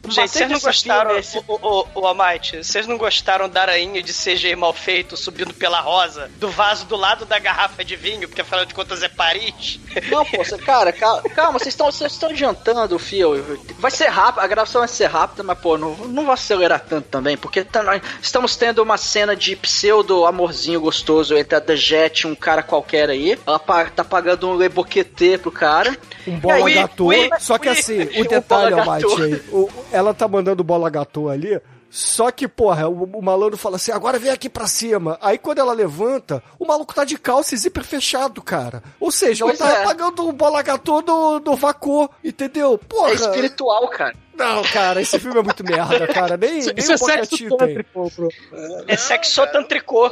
Gente, vocês não
desse
gostaram,
filme, esse-
o, o, o Almighty, vocês não gostaram da aranha de CG mal feito subindo pela rosa do vaso do lado da garrafa de vinho, porque afinal de contas é Paris?
Não, pô, você- cara, calma, calma vocês estão vocês estão adiantando o fio. Vai ser rápido, a gravação vai ser rápida, mas pô, não, não vai acelerar tanto também, porque tá- nós estamos tendo uma cena de pseudo amorzinho gostoso entre a The Jet e um cara qualquer aí. Ela pa- tá pagando um leboquetê pro cara.
Um bola
E aí,
gatô.
ui,
Só que
ui,
assim,
um
o detalhe, Almighty, aí, o- ela tá mandando bola gatô ali. Só que, porra, o, o malandro fala assim, agora vem aqui pra cima. Aí quando ela levanta, o maluco tá de calça e zíper fechado, cara. Ou seja,
Pois
ele tá
é.
pagando o bola gatô do, do Vacô, entendeu? Porra.
É espiritual, cara.
Não, cara, esse filme é muito merda, cara. Nem,
Isso,
nem
isso
o
é sexo tântrico, bro.
É sexotantricô.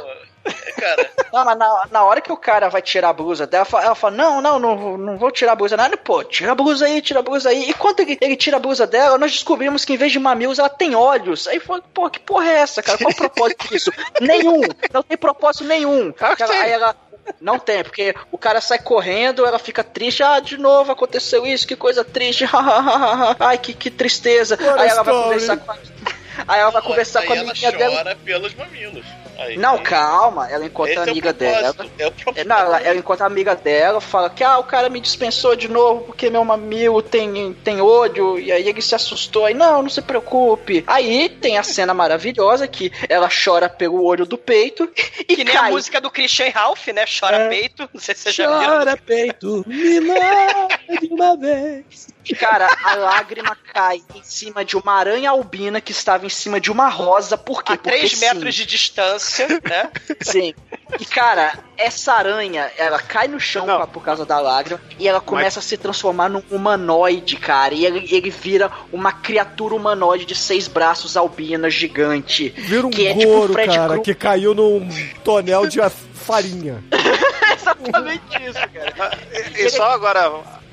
Cara,
Não, mas na, na hora que o cara vai tirar a blusa dela, fa- ela fala: Não, não, não, não vou tirar a blusa. Nada, pô, tira a blusa aí, tira a blusa aí. E quando ele, ele tira a blusa dela, nós descobrimos que em vez de mamilos ela tem olhos. Aí foi, pô, que porra é essa, cara? Qual o propósito disso? nenhum. Não tem propósito nenhum.
Que
Ela- aí ela. Não tem, porque o cara sai correndo, ela fica triste. Ah, de novo aconteceu isso, que coisa triste. Ai, que, que tristeza.
What
Aí ela vai conversar com a. Aí ela vai conversar com a
ela
amiguinha dela.
chora pelos mamilos. Aí-
Não, calma, ela encontra
Esse
a
é o
amiga dela.
É o propósito.
É, Não, ela, ela encontra a amiga dela, fala que ah, o cara me dispensou de novo porque meu mamilo tem, tem ódio, e aí ele se assustou. Aí, não, não se preocupe. Aí tem a cena maravilhosa que ela chora pelo olho do peito e
Que nem a
cai.
música do Christian Ralph, né? Chora
É.
peito. Não sei se você já viu.
Chora peito, me de uma vez.
Cara, a lágrima cai em cima de uma aranha albina que estava em cima de uma rosa. Por quê?
A
Porque
3
sim.
metros de distância, né?
Sim. E, cara, essa aranha, ela cai no chão pra- por causa da lágrima e ela começa a se transformar num humanoide, cara. E ele, ele vira uma criatura humanoide de seis braços albina gigante.
Vira um
que é tipo
goro,
Fred
cara, que caiu num tonel de farinha.
Exatamente isso, cara.
E só agora,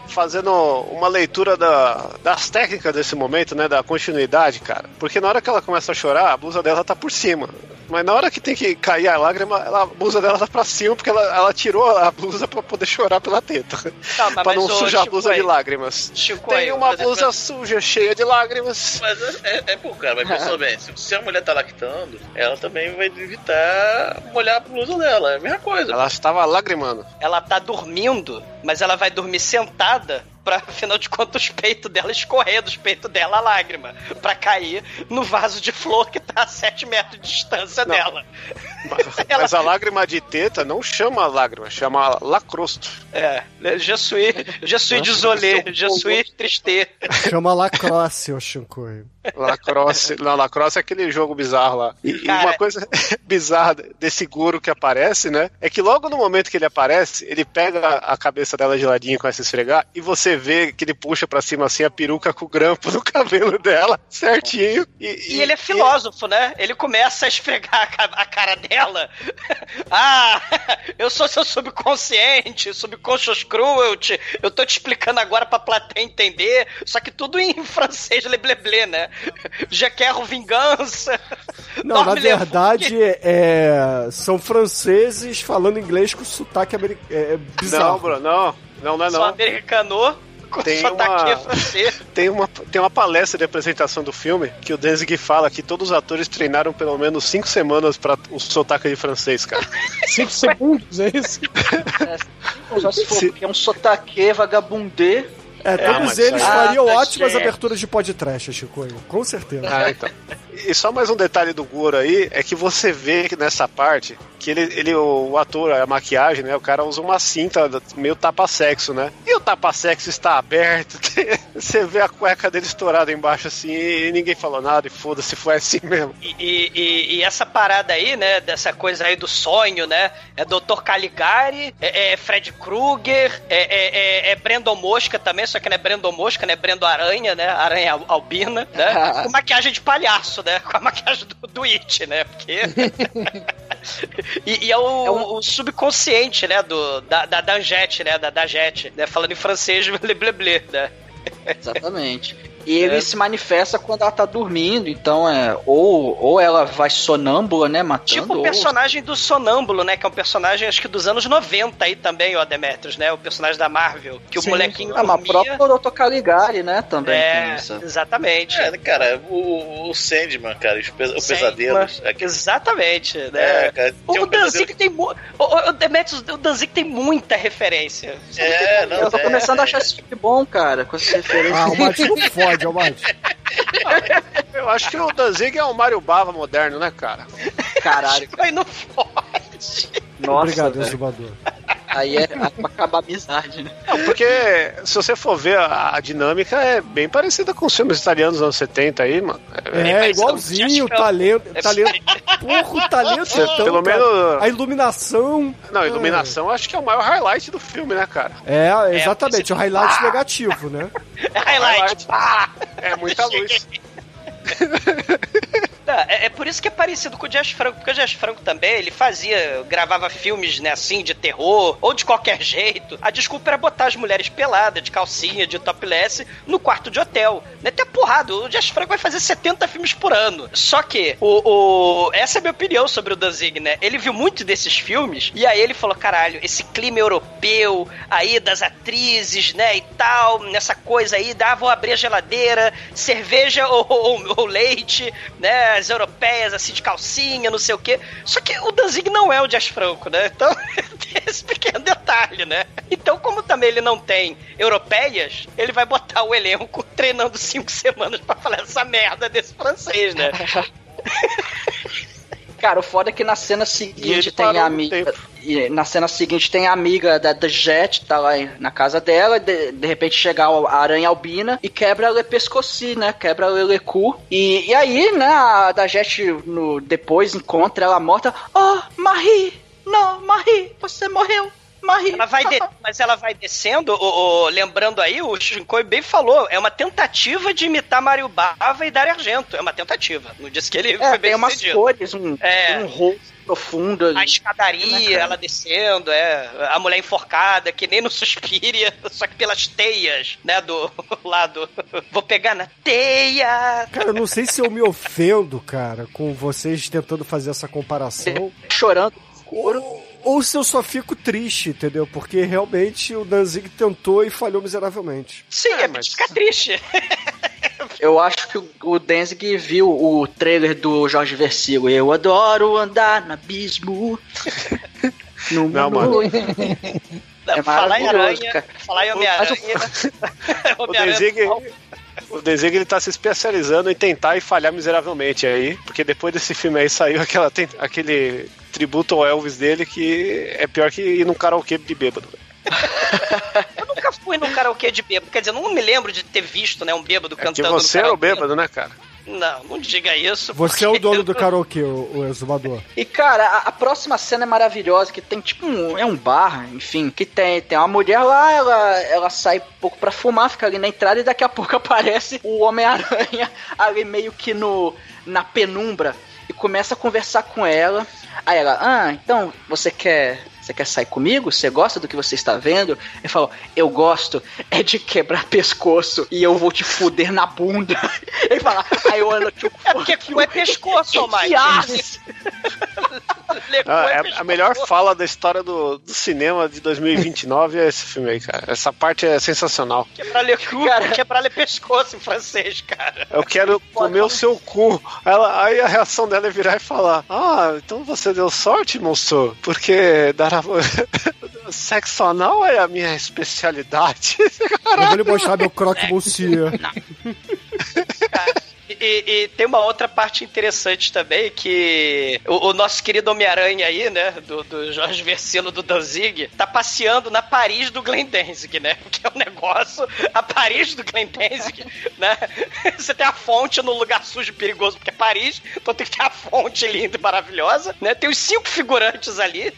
fazendo uma leitura da- das técnicas desse momento, né? Da continuidade, cara. Porque na hora que ela começa a chorar, a blusa dela tá por cima. Mas na hora que tem que cair a lágrima, ela- a blusa dela tá pra cima, porque ela, ela tirou a blusa pra poder chorar pela teta.
Tá,
pra não sujar a blusa de lágrimas.
Chico
Tem
aí,
uma
é
blusa
pra-
suja, cheia de lágrimas.
Mas é, é, é bom, cara, mas pensa bem, se, se a mulher tá lactando, ela também vai evitar molhar a blusa dela. É a mesma coisa.
Ela estava lagrimando.
Ela tá dormindo, mas ela vai dormir sentada pra, afinal de contas, os peitos dela escorrer dos peitos dela a lágrima. Pra cair no vaso de flor que tá a 7 metros de distância
Não.
dela.
Mas,
Ela-
mas a lágrima de teta não chama lágrima, chama lacrosto.
É, je suis, je suis désolé, je suis triste.
Chama lacrosse, ô Shinkoi.
Lacrosse. Não, lacrosse é aquele jogo bizarro lá. E, e
Cara-
uma coisa bizarra desse guru que aparece, né? É que logo no momento que ele aparece, ele pega a cabeça dela de ladinho e começa a esfregar, e você vê que ele puxa pra cima assim a peruca com o grampo no cabelo dela, certinho. E,
E ele é filósofo, né? Ele começa a esfregar a ca- a cara dela. ah, eu sou seu subconsciente, subconscious cruelty. Eu tô te explicando agora pra plateia entender. Só que tudo em francês, lebleble, né? Je quero vingança.
Não, na verdade, é, são franceses falando inglês com sotaque americano. É, é bizarro.
Não, Bruno, não. Não, não é
Sou
não. Tem
sotaque
uma-
francês.
Tem uma, tem uma palestra de apresentação do filme que o Danzig fala que todos os atores treinaram pelo menos cinco semanas pra o sotaque de francês, cara.
Cinco segundos, é isso?
Só se for
Se-
porque é um sotaque vagabundê.
É, todos
mas
eles fariam
Ah,
ótimas
gente.
aberturas de podcast, Chico. Com certeza.
Ah, então. E só mais um detalhe do Goro aí, é que você vê que nessa parte que ele, ele o, o ator, a maquiagem, né? O cara usa uma cinta meio tapa-sexo, né? E o tapa-sexo está aberto, você vê a cueca dele estourada embaixo assim e ninguém falou nada e foda-se, foi assim mesmo.
E, e- e- e essa parada aí, né, dessa coisa aí do sonho, né, é Dr. Caligari, é, é Fred Krueger, é, é, é, é Brandon Mosca também, só que não é Brandon Mosca, né, Brandon Aranha, né, Aranha al- Albina, né, com maquiagem de palhaço, né, com a maquiagem do, do It, né, porque... E, e é, o, o subconsciente, né, do, da, da Danjette, né, da Dajette, né, falando em francês, blé blé blé, né?
Exatamente. E ele se manifesta quando ela tá dormindo, então é. Ou, ou ela vai sonâmbula, né? Matando.
Tipo o
ou-
personagem do Sonâmbulo, né? Que é um personagem, acho que dos anos 90 aí também, o Demetrius, né? O personagem da Marvel. Que
Sim.
o molequinho
Ah, mas o próprio Dr. Caligari, né? Também
É, exatamente.
É, cara, o, o Sandman, cara, os, pe- os
Sandman.
pesadelos. aquele-
Exatamente, né?
É, cara,
o
um pesadelo
Danzig tem mu... o, o, o Demetrius, o Danzig tem muita referência.
É, não,
Eu tô
é.
começando a achar esse filme bom, cara, com essas referências.
Ah, o não fode, o Mate.
Eu acho que o Danzig é o Mario Bava moderno, né, cara?
Caralho.
Aí não fode.
Nossa,
Obrigado,
velho. Aí é pra acabar a amizade, né?
Não, porque se você for ver a, a dinâmica é bem parecida com os filmes italianos dos anos 70 aí, mano.
É,
parecido
igualzinho,
o
talento, talento, porra, o talento
Você,
então,
pelo
cara.
menos-
A iluminação.
Não, iluminação acho que é o maior highlight do filme, né, cara?
É, exatamente, o highlight negativo, né?
Highlight. Pá!
É muita luz.
Não, É, é por isso que é parecido com o Jazz Franco, porque o Jazz Franco também, ele fazia, gravava filmes, né, assim, de terror, ou de qualquer jeito. A desculpa era botar as mulheres peladas, de calcinha, de topless, no quarto de hotel. Né, até porrada, o Jazz Franco vai fazer 70 filmes por ano. Só que, o, o- essa é a minha opinião sobre o Danzig, né? Ele viu muito desses filmes, e aí ele falou, caralho, esse clima europeu, aí das atrizes, né, e tal, nessa coisa aí, dá, vou abrir a geladeira, cerveja ou, ou- ou leite, né, as europeias, assim, de calcinha, não sei o quê. Só que o Danzig não é o Jazz Franco, né? Então, tem esse pequeno detalhe, né? Então, como também ele não tem europeias, ele vai botar o elenco treinando cinco semanas pra falar essa merda desse francês, né?
Cara, o foda é que na cena seguinte tem a amiga. e Na cena seguinte tem a amiga da, da Jet, tá lá na casa dela, de, de repente chega a aranha albina e quebra a Le Pescoci, né? Quebra a Lelecu. E, e aí, né, a da Jet no, depois encontra ela morta. Oh, Marie! Não, Marie, você morreu! Marie!
Ela vai de- Mas ela vai descendo, o, o- lembrando aí, o Shinkoi bem falou, é uma tentativa de imitar Mario Bava e Dario Argento. É uma tentativa. Não disse que ele
É,
foi bem
tem umas
sucedido.
cores, um,
É.
um rosto profundo ali.
A escadaria, ela descendo, é. A mulher enforcada, que nem no Suspiria, só que pelas teias, né? Do lado. Vou pegar na teia.
Cara, eu não sei se eu me ofendo, cara, com vocês tentando fazer essa comparação.
Chorando.
Ou, ou se eu só fico triste, entendeu? Porque realmente o Danzig tentou e falhou miseravelmente.
Sim, é, pra ficar triste.
Eu acho que o- o Denzig viu o trailer do Jorge Versilo. Eu adoro andar no abismo. No
Não, mano.
É
falar em aranha,
cara.
falar em
Mas
Homem-Aranha.
O
Homem-Aranha-
Danzig, o Danzig ele tá se especializando em tentar e falhar miseravelmente aí, porque depois desse filme aí saiu aquela, aquele tributo ao Elvis dele que é pior que ir num karaokê de bêbado.
Eu nunca fui num karaokê de bêbado. Quer dizer, eu não me lembro de ter visto, né, um bêbado
É que
cantando no
você era o bêbado, né, cara?
Não, não diga isso.
Você é o dono do karaokê, o, o exumador.
E cara, a, a próxima cena é maravilhosa, que tem tipo um, é um bar, enfim, que tem, tem uma mulher lá, ela, ela sai um pouco pra fumar, fica ali na entrada e daqui a pouco aparece o Homem-Aranha ali meio que no na penumbra e começa a conversar com ela. Aí ela, ah, então você quer você quer sair comigo? Você gosta do que você está vendo? Ele falou, eu gosto é de quebrar pescoço e eu vou te fuder na bunda. Ele fala, aí eu ando tipo,
É porque cu é pescoço, Mike.
aço.
Lecu
Ah,
é
é a melhor fala da história do, do cinema de 2029 é esse filme aí, cara. Essa parte é sensacional.
Quebrar le cu,
Cara.
quebrar le pescoço em francês, cara.
Eu quero comer o seu cu. Ela, aí a reação dela é virar e falar: Ah, então você deu sorte, moço, porque dar a... sexo anal é a minha especialidade.
Eu vou lhe mostrar meu croque monsieur.
E, e- e tem uma outra parte interessante também, que o, o nosso querido Homem-Aranha aí, né, do, do Jorge Versilo do Danzig, tá passeando na Paris do Glenn Danzig, né, que é um negócio, a Paris do Glenn Danzig, né, você tem a fonte no lugar sujo e perigoso, porque é Paris, então tem que ter a fonte linda e maravilhosa, né, tem os cinco figurantes ali,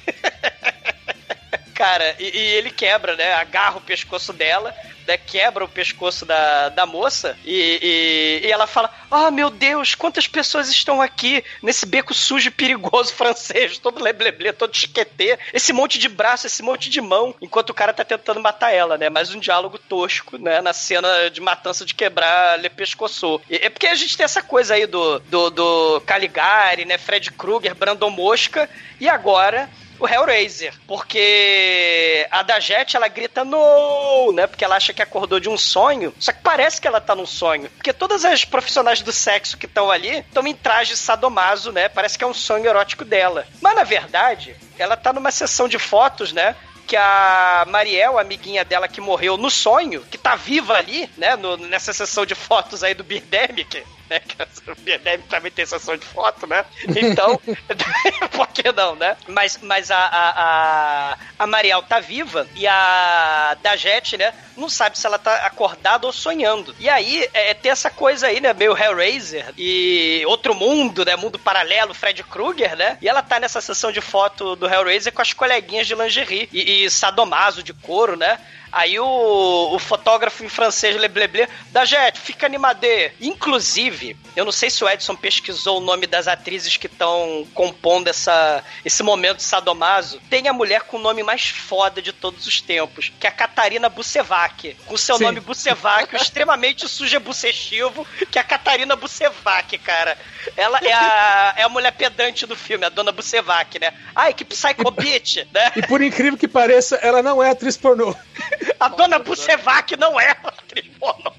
Cara, e, e ele quebra, né? Agarra o pescoço dela, né, quebra o pescoço da, da moça e, e, e ela fala: Ah, meu Deus, quantas pessoas estão aqui nesse beco sujo e perigoso francês, todo lebleble, todo chiquetê, esse monte de braço, esse monte de mão, enquanto o cara tá tentando matar ela, né? Mais um diálogo tosco, né? Na cena de matança de quebrar Le Pescoço. E, é porque a gente tem essa coisa aí do, do, do Caligari, né? Fred Krueger, Brandon Mosca, e agora o Hellraiser. Porque a da Jet, ela grita no, né? Porque ela acha que acordou de um sonho. Só que parece que ela tá num sonho. Porque todas as profissionais do sexo que estão ali estão em traje sadomaso, né? Parece que é um sonho erótico dela. Mas na verdade, ela tá numa sessão de fotos, né? que a Mariel, a amiguinha dela que morreu no sonho, que tá viva ali, né, no, nessa sessão de fotos aí do Birdemic, né, que Birdemic também tem sessão de foto, né, então, por que não, né, mas, mas a, a, a, a tá viva e a Dajete, né, não sabe se ela tá acordada ou sonhando. E aí, é, tem essa coisa aí, né, meio Hellraiser e outro mundo, né, mundo paralelo, Fred Krueger, né, e ela tá nessa sessão de foto do Hellraiser com as coleguinhas de lingerie e, e sadomaso de couro, né, Aí o, o fotógrafo em francês, Lebleble, da Jet, fica animadê. Inclusive, eu não sei se o Edson pesquisou o nome das atrizes que estão compondo essa, esse momento sadomaso. Tem a mulher com o nome mais foda de todos os tempos, que é a Catarina Bucevac. Com seu
Sim.
nome Bucevac, extremamente suja bucetivo, que é a Catarina Bucevac, cara. Ela é a, é a mulher pedante do filme, a dona Bucevac, né? Ai, que psycho bitch, né?
E por incrível que pareça, ela não é atriz pornô.
A dona Bucevac não é uma atriz pornô.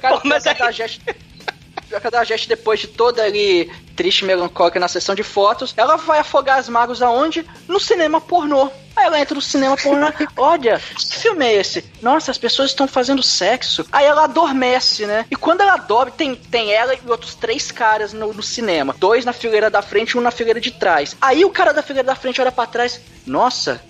Cara,
Pô, mas
mas a A Jet, depois de toda ali triste, melancólica na sessão de fotos, ela vai afogar as mágoas aonde? No cinema pornô. Aí ela entra no cinema pornô, olha, que filme é esse? Nossa, as pessoas estão fazendo sexo. Aí ela adormece, né? E quando ela dorme, tem, tem ela e outros três caras no, no cinema. Dois na fileira da frente e um na fileira de trás. Aí o cara da fileira da frente olha pra trás, nossa,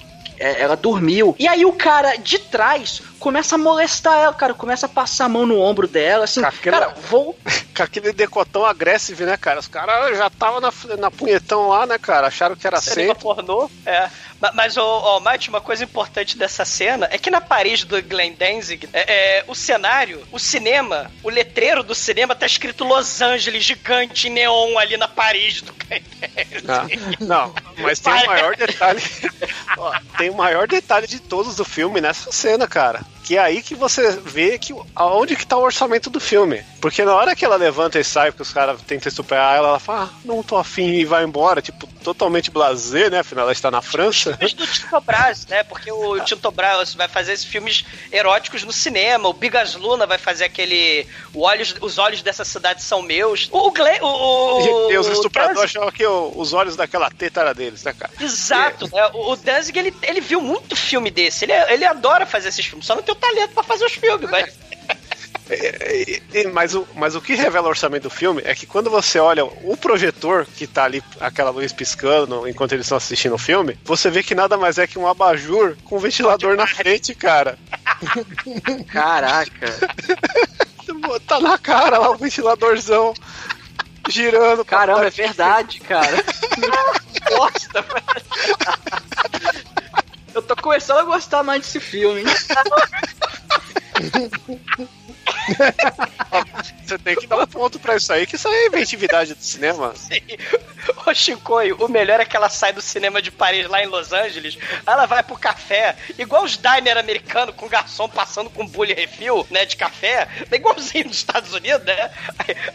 ela dormiu. E aí o cara de trás começa a molestar ela, cara. Começa a passar a mão no ombro dela, assim.
Aquela-
Cara, vou.
Com aquele decotão agressivo, né, cara? Os caras já estavam na, na punhetão lá, né, cara? Acharam que era sempre.
pornô, é. Ma- Mas, ô, Mate, uma coisa importante dessa cena é que na Paris do Glenn Danzig, é, é, o cenário, o cinema, o letreiro do cinema tá escrito Los Angeles, gigante, neon ali na Paris do Glenn
Ah,
Danzig.
não, mas tem o maior detalhe. Ó, tem o maior detalhe de todos do filme nessa cena, cara. Que é aí que você vê que aonde que tá o orçamento do filme. Porque na hora que ela levanta e sai, porque os caras tentam estuprar ela, ela fala, ah, não tô afim e vai embora, tipo, totalmente blasé, né? Afinal, ela está na França.
filmes do Tinto Brás, né? Porque o Tinto Brás vai fazer esses filmes eróticos no cinema. O Bigas Luna vai fazer aquele. Olhos, os olhos dessa cidade são meus. O Glenn. O, o,
E, os estupradores achavam que os olhos daquela teta era deles, né, cara?
Exato, né? O, o Danzig, ele, ele viu muito filme desse. Ele, ele adora fazer esses filmes. Só não tem o talento pra fazer os filmes, mas.
E- e- mas, o, mas o que revela o orçamento do filme é que quando você olha o projetor que tá ali, aquela luz piscando enquanto eles estão assistindo o filme, você vê que nada mais é que um abajur com um ventilador na frente, cara.
Caraca.
Tá na cara lá o ventiladorzão girando.
Caramba, é verdade, cara.
Velho.
Eu tô começando a gostar mais desse filme, hein?
Você tem que dar um ponto pra isso aí, que isso aí é inventividade do cinema.
Ô Chicoio, o melhor é que ela sai do cinema de Paris lá em Los Angeles, ela vai pro café, igual os diner americanos, com garçom passando com bully refil, né, de café, igualzinho dos Estados Unidos, né?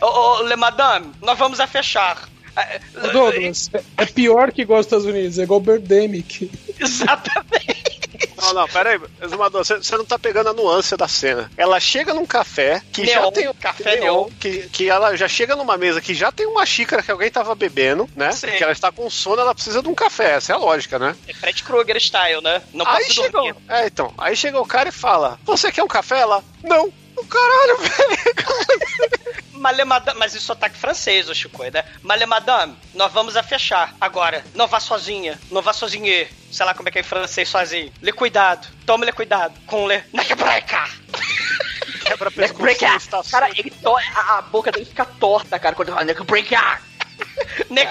Ô, ô, Le Madame, nós vamos a fechar. Aí,
Ô, Douglas, é- é pior que igual aos Estados Unidos, é igual Birdemic.
Exatamente.
Não, não, pera aí, Exumador, você, você não tá pegando a nuance da cena. Ela chega num café que já
Neon,
tem.
café neon.
Que, que ela já chega numa mesa que já tem uma xícara que alguém tava bebendo, né?
Sim.
Que ela está com sono, ela precisa de um café. Essa é a lógica, né?
É Fred Krueger style, né? Não
aí
posso
chegou.
dormir.
É, então. Aí chega o cara e fala: Você quer um café? Ela, não. O caralho, velho.
Malé Madame, mas isso é ataque francês, ô Chico, né? Malé Madame, nós vamos a fechar. Agora, não vá sozinha, não vá sozinha. Sei lá como é que é em francês sozinho. Lê cuidado, tome-lhe cuidado. Com lê. Não quebra
Quebra
out. Cara, ele to... a a boca dele fica torta, cara, quando ele fala "Neck break out".
Nem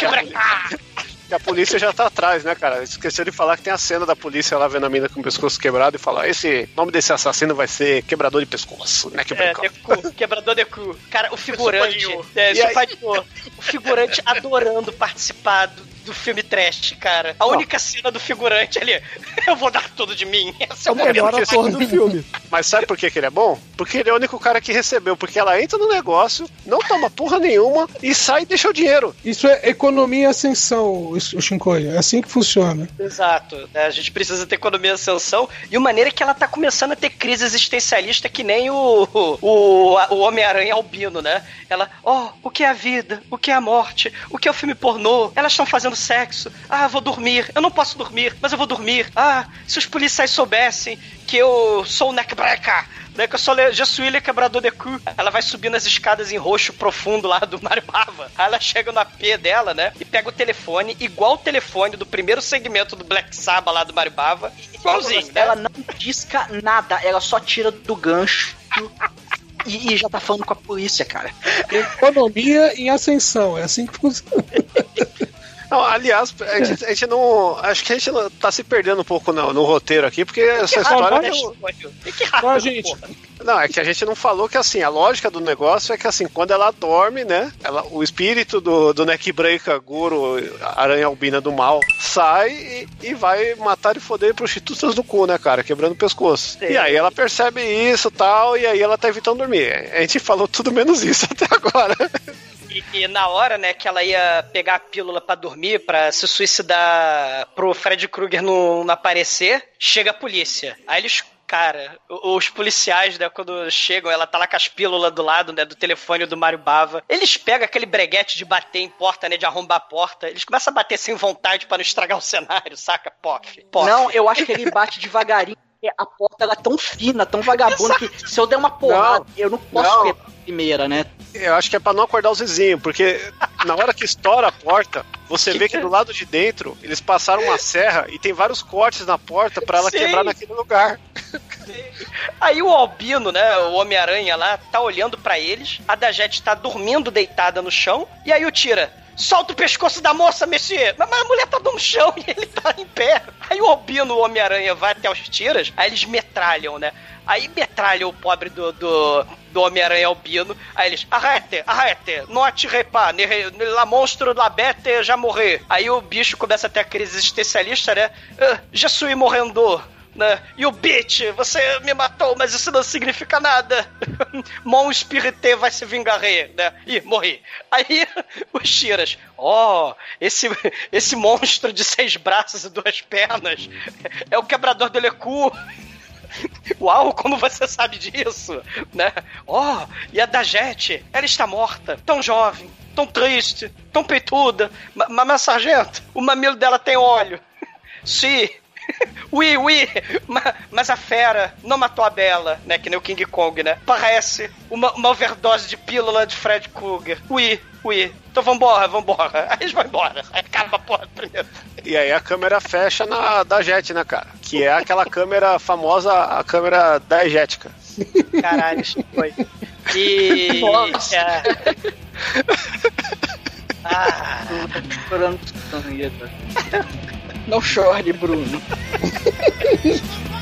que a polícia já tá atrás, né, cara? Esqueceu de falar que tem a cena da polícia lá vendo a mina com o pescoço quebrado e falar: esse nome desse assassino vai ser quebrador de pescoço, né?
É,
Quebrador.
de cu, quebrador de cu. Cara, o figurante. É,
E.
O figurante adorando participar do, do filme trash, cara. A única cena do figurante ali. Eu vou dar tudo de mim. Essa
É o melhor ator do filme.
Mas sabe por que, que ele é bom? Porque ele é o único cara que recebeu. Porque ela entra no negócio, não toma porra nenhuma e sai e deixa o dinheiro.
Isso é economia e ascensão, o Shinkoi. É assim que funciona.
Exato. né? A gente precisa ter economia e ascensão. E o maneiro é que ela tá começando a ter crise existencialista que nem o, o, o Homem-Aranha albino, né? Ela, ó, o que é a vida? O que é a morte? O que é o filme pornô? Elas estão fazendo sexo. Ah, vou dormir. Eu não posso dormir, mas eu vou dormir. Ah, se os policiais soubessem que eu sou o neckbreaker. Né, que eu sou le- je suis le quebrador de cu. Ela vai subindo as escadas em roxo profundo lá do Mario Bava. Aí ela chega no AP dela, né? E pega o telefone, igual o telefone do primeiro segmento do Black Sabbath lá do Mario Bava. Igualzinho, né?
Ela não disca nada, ela só tira do gancho. E, e já tá falando com a polícia, cara.
Economia em ascensão. É assim que funciona.
Não, aliás, a gente, a gente não. Acho que a gente não- tá se perdendo um pouco no, no roteiro aqui, porque essa história.
né,
Ó, gente,
Não, é que a gente não falou que assim, a lógica do negócio é que assim, quando ela dorme, né? Ela, o espírito do, do Neckbreaker, Guru, aranha albina do mal, sai e, e vai matar e foder prostitutas do cu, né, cara? Quebrando o pescoço.
Sim.
E aí ela percebe isso tal, e aí ela tá evitando dormir. A gente falou tudo menos isso até agora.
E, e na hora, né, que ela ia pegar a pílula pra dormir, pra se suicidar pro Fred Krueger não, não aparecer, chega a polícia. Aí eles. Cara, os policiais, né, quando chegam, ela tá lá com as pílulas do lado, né, do telefone do Mário Bava. Eles pegam aquele breguete de bater em porta, né, de arrombar a porta. Eles começam a bater sem vontade pra não estragar o cenário, saca? Pof. Pof.
Não, eu acho que ele bate devagarinho. porque A porta ela é tão fina, tão vagabunda que se eu der uma porrada,
Não,
eu não posso
não.
a primeira, né?
Eu acho que é pra não acordar os vizinhos, porque na hora que estoura a porta, você vê que do lado de dentro eles passaram uma serra e tem vários cortes na porta pra ela
Sim.
quebrar naquele lugar.
Aí o Albino, né, o Homem-Aranha lá, tá olhando pra eles, a Dajete tá dormindo deitada no chão, e aí o Tira, solta o pescoço da moça, Messias! Mas, mas a mulher tá no chão e ele tá em pé. Aí o Albino, o Homem-Aranha, vai até os Tiras, aí eles metralham, né? Aí metralham o pobre do, do, do Homem-Aranha albino. Aí eles, arrete, arrete, não atirei pá, ne- la monstro la bete já morrer. Aí o bicho começa a ter a crise existencialista, né? Ah, já sui morrendo né? E o bitch, você me matou, mas isso não significa nada. Mon espirité vai se vingar, né? Ih, morri. Aí os Shiras, ó, esse, esse monstro de seis braços e duas pernas é o quebrador do Lecu. Uau, como você sabe disso? Né? Ó, e a Dajete, ela está morta, tão jovem, tão triste, tão peituda. Ma- ma- Mas, sargento, o mamilo dela tem óleo. Sim. Ui, ui, ma- mas a fera não matou a Bela, né? Que nem o King Kong, né? Parece uma, uma overdose de pílula de Fred Krueger. Ui, ui. Então vambora, vambora. Aí eles vão embora. Aí acaba a porra primeiro.
E aí a câmera fecha na da Jet, né, cara? Que é aquela câmera famosa, a câmera diegética.
Caralho, isso foi. E.
Nossa.
é. Ah,
Chorando de sangue, cara. Não chore, Bruno.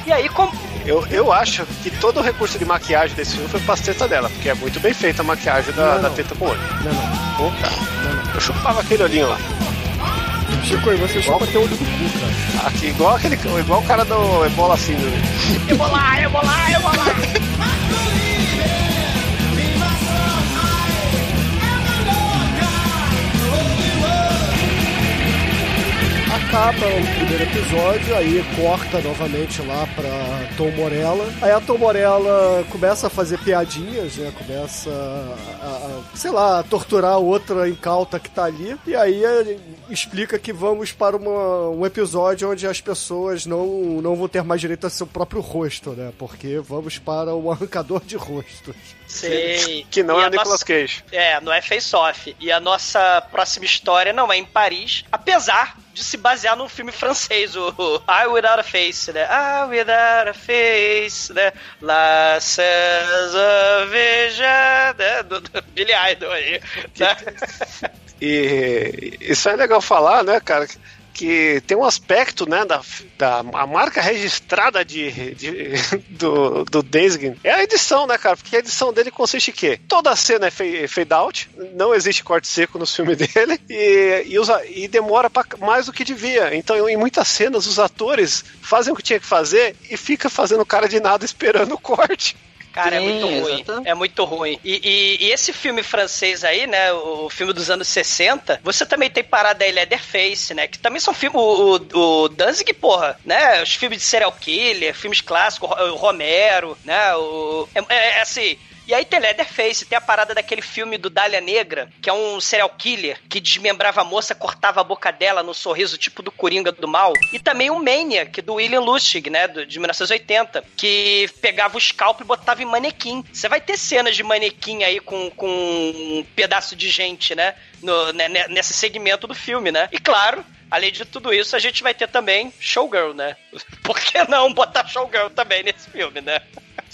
e aí, como.
Eu, eu acho que todo o recurso de maquiagem desse filme foi pra teta dela, porque é muito bem feita a maquiagem da,
Não,
da
não.
teta com olho.
Não, não.
Pô, cara, Eu chupava aquele olhinho lá.
Chico, e você chupa teu olho do cu, cara.
Aqui, igual aquele. Igual o cara do Ebola assim. né?
Eu vou
Acaba o primeiro episódio, aí corta novamente lá pra Tom Morella. Aí a Tom Morella começa a fazer piadinhas, né? Começa a, a- sei lá, a torturar outra incauta que tá ali. E aí explica que vamos para uma- um episódio onde as pessoas não, não vão ter mais direito a seu próprio rosto, né? Porque vamos para o arrancador de rostos.
Sei.
Que não
E
é o Nicolas
nossa-
Cage.
É, não é Face Off. E a nossa próxima história não é em Paris, apesar de se basear num filme francês, o o I Without a Face, né? I Without a Face, né? La César Veja, né? Do, do Billy Idol aí. Né?
E isso é legal falar, né, cara? Que tem um aspecto, né, da, da a marca registrada de, de do, do Denzgen é a edição, né, cara? Porque a edição dele consiste em quê? Toda a cena é fade out, não existe corte seco no filme dele e, e, usa, e demora pra, mais do que devia. Então, em muitas cenas, os atores fazem o que tinha que fazer e fica fazendo cara de nada esperando o corte.
Cara,
Sim,
é muito ruim.
exato.
É muito ruim. E, e- e esse filme francês aí, né? O filme dos anos 60, você também tem parada aí Leatherface, né? Que também são filmes. O, o, o Danzig, porra, né? Os filmes de serial killer, filmes clássicos, o Romero, né? O, é, é- é assim. E aí tem Leatherface, tem a parada daquele filme do Dália Negra, que é um serial killer que desmembrava a moça, cortava a boca dela no sorriso tipo do Coringa do Mal. E também o Maniac, do William Lustig, né, de 1980, que pegava o scalp e botava em manequim. Você vai ter cenas de manequim aí com, com um pedaço de gente, né, no- né, né, nesse segmento do filme, né. E claro... Além de tudo isso, a gente vai ter também Showgirl, né? Por que não botar Showgirl também nesse filme, né?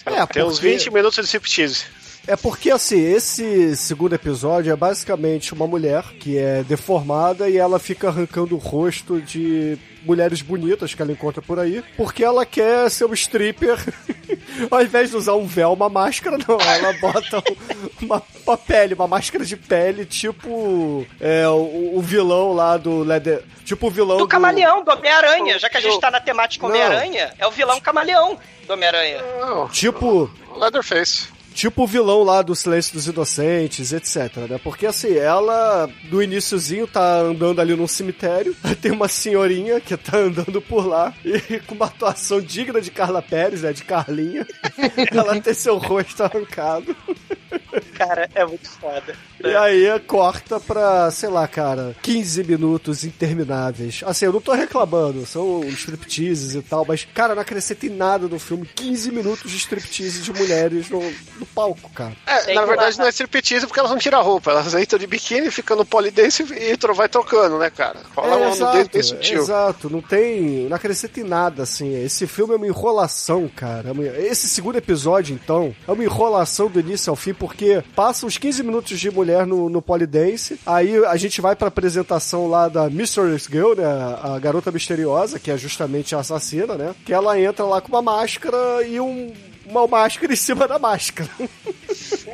É,
Tem uns
porque-
20 minutos de striptease.
É porque, assim, esse segundo episódio é basicamente uma mulher que é deformada e ela fica arrancando o rosto de mulheres bonitas que ela encontra por aí, porque ela quer ser um stripper. Ao invés de usar um véu, uma máscara, não. Ela bota um- uma, uma pele, uma máscara de pele, tipo é, o, o vilão lá do Leather. Tipo o vilão
Do camaleão, do Homem-Aranha. Já que a gente
Eu-
tá na temática. Homem-Aranha, é o vilão camaleão do Homem-Aranha.
Tipo.
Leatherface.
Tipo o vilão lá do Silêncio dos Inocentes, etc, né? Porque assim, ela, do iniciozinho, tá andando ali num cemitério, aí tem uma senhorinha que tá andando por lá, e com uma atuação digna de Carla Pérez, né? De Carlinha, ela tem seu rosto arrancado.
Cara, é muito foda.
E aí corta pra, sei lá, cara, 15 minutos intermináveis. Assim, eu não tô reclamando, são stripteases e tal, mas, cara, não acrescenta em nada no filme 15 minutos de striptease de mulheres no, no palco, cara.
É,
Tem
na verdade
guardar.
não é striptease porque elas não tiram a roupa, elas entram de biquíni, ficam no polidense e vai trocando, né, cara? Rola
É,
uma nudez bem
exato,
sutil.
exato, não tem, não acrescenta em nada, assim, esse filme é uma enrolação, cara, É esse segundo episódio, então, é uma enrolação do início ao fim, porque passa uns 15 minutos de mulher no, no polidense, aí a gente vai pra apresentação lá da Mysterious Girl, né, a garota misteriosa, que é justamente a assassina, né, que ela entra lá com uma máscara e um uma máscara em cima da máscara.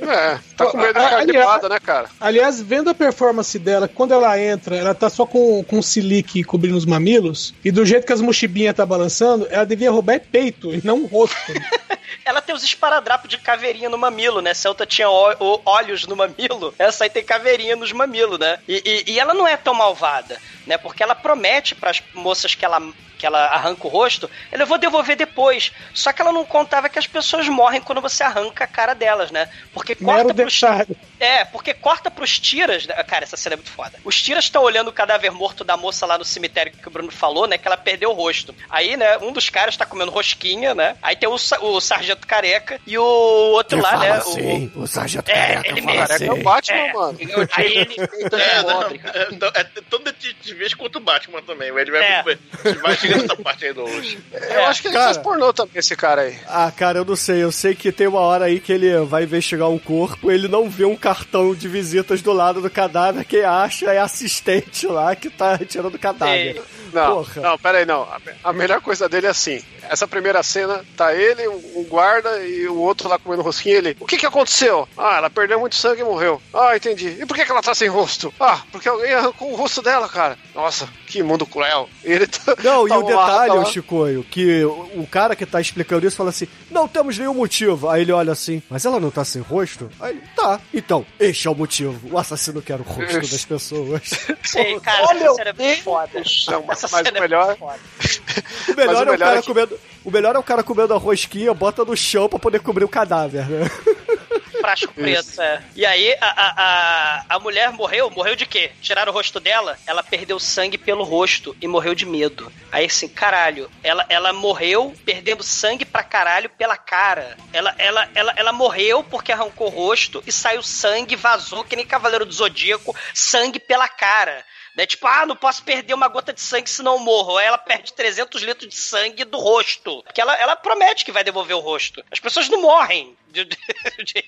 É, tá com medo de
A-
ficar
aliás-
gripada, né, cara?
Aliás, vendo a performance dela, quando ela entra, ela tá só com, com silique cobrindo os mamilos, e do jeito que as mochibinhas tá balançando, ela devia roubar é peito e não rosto.
Ela tem os esparadrapos de caveirinha no mamilo, né? Se a outra tinha ó- ó- olhos no mamilo, essa aí tem caveirinha nos mamilos, né? E, e- e ela não é tão malvada, né? Porque ela promete pras moças que ela que ela arranca o rosto, ela eu vou devolver depois. Só que ela não contava que as pessoas morrem quando você arranca a cara delas, né? Porque
Mero
corta pros
detalhe.
é, porque corta pros tiras. Cara, essa cena é muito foda. Os tiras estão olhando o cadáver morto da moça lá no cemitério que o Bruno falou, né? Que ela perdeu o rosto. Aí, né, um dos caras tá comendo rosquinha, né? Aí tem o, o sargento careca e o outro lá, né?
assim, o sargento
É,
careca
ele mesmo.
Careca é
assim.
o Batman,
É.
mano.
Aí ele.
É, não, é, não, é todo detetive contra o Batman também. Ele vai,
É.
vai nessa parte aí do hoje.
Eu acho que ele
Cara.
faz pornô também, esse cara aí.
Ah, cara, eu não sei. Eu sei que tem uma hora aí que ele vai investigar um corpo, ele não vê um cartão de visitas do lado do cadáver, quem acha é assistente lá que tá retirando o cadáver.
Não,
Porra.
não, pera aí, não. A, melhor coisa dele é assim. Essa primeira cena, tá ele, um guarda e o outro lá comendo rosquinha, ele... O que que aconteceu? Ah, ela perdeu muito sangue e morreu. Ah, entendi. E por que que ela tá sem rosto? Ah, porque alguém arrancou o rosto dela, cara. Nossa, que mundo cruel. E ele tá...
Não, e
tá
o
lá,
detalhe,
tá
ô
lá.
Chicoio, que o o cara que tá explicando isso fala assim: não temos nenhum motivo. Aí ele olha assim, mas ela não tá sem rosto? Aí ele, tá. Então, este é o motivo. O assassino quer o rosto das pessoas.
Sei, cara, essa
meu
cena é muito foda.
Não, mas,
Essa
mas
cena
o
é
melhor...
muito foda.
O melhor,
o
é, o
melhor
cara
é que-
comendo. O melhor é o cara comendo a rosquinha, bota no chão pra poder cobrir o cadáver, né?
Frasco preto, é. E aí, a, a, a, a mulher morreu. Morreu de quê? Tiraram o rosto dela? Ela perdeu sangue pelo rosto e morreu de medo. Aí, assim, caralho, ela, ela morreu perdendo sangue pra caralho pela cara. Ela, ela, ela, ela morreu porque arrancou o rosto e saiu sangue, vazou, que nem Cavaleiro do Zodíaco, sangue pela cara. Né? Tipo, ah, não posso perder uma gota de sangue senão eu morro. Aí ela perde 300 litros de sangue do rosto. Porque ela, ela promete que vai devolver o rosto. As pessoas não morrem. de- de- de-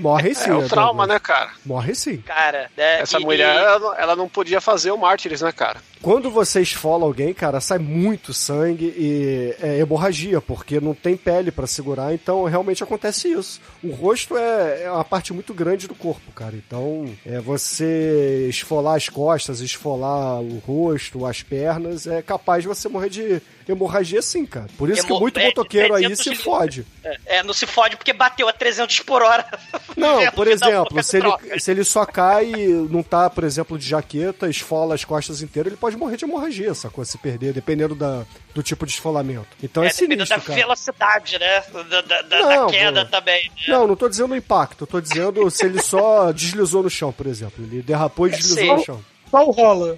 Morrem sim,
É
né,
o trauma, né, cara?
Morre sim.
Cara, né?
Essa
e-
mulher,
e-
ela, não- ela não podia fazer o Mártires, né, cara?
Quando você esfola alguém, cara, sai muito sangue e é hemorragia, porque não tem pele pra segurar, então realmente acontece isso. O rosto é, é uma parte muito grande do corpo, cara. Então, é você esfolar as costas, esfolar o rosto, as pernas, é capaz de você morrer de hemorragia sim, cara. Por isso que muito
é,
motoqueiro aí
300
se fode.
É, é, não se fode porque bateu a 300 por hora.
Não, por exemplo, se ele,
troca.
se ele só cai e não tá, por exemplo, de jaqueta, esfola as costas inteiras, ele pode morrer de hemorragia, sacou? Se perder, dependendo da, do tipo de esfolamento. Então é,
É, dependendo
sinistro,
da
cara.
velocidade, né? Da, da- da-
Não,
da queda
pô.
também. né?
Não, não tô dizendo o impacto, tô dizendo se ele só deslizou no chão, por exemplo. Ele derrapou e deslizou
Sim.
no chão.
Qual rola?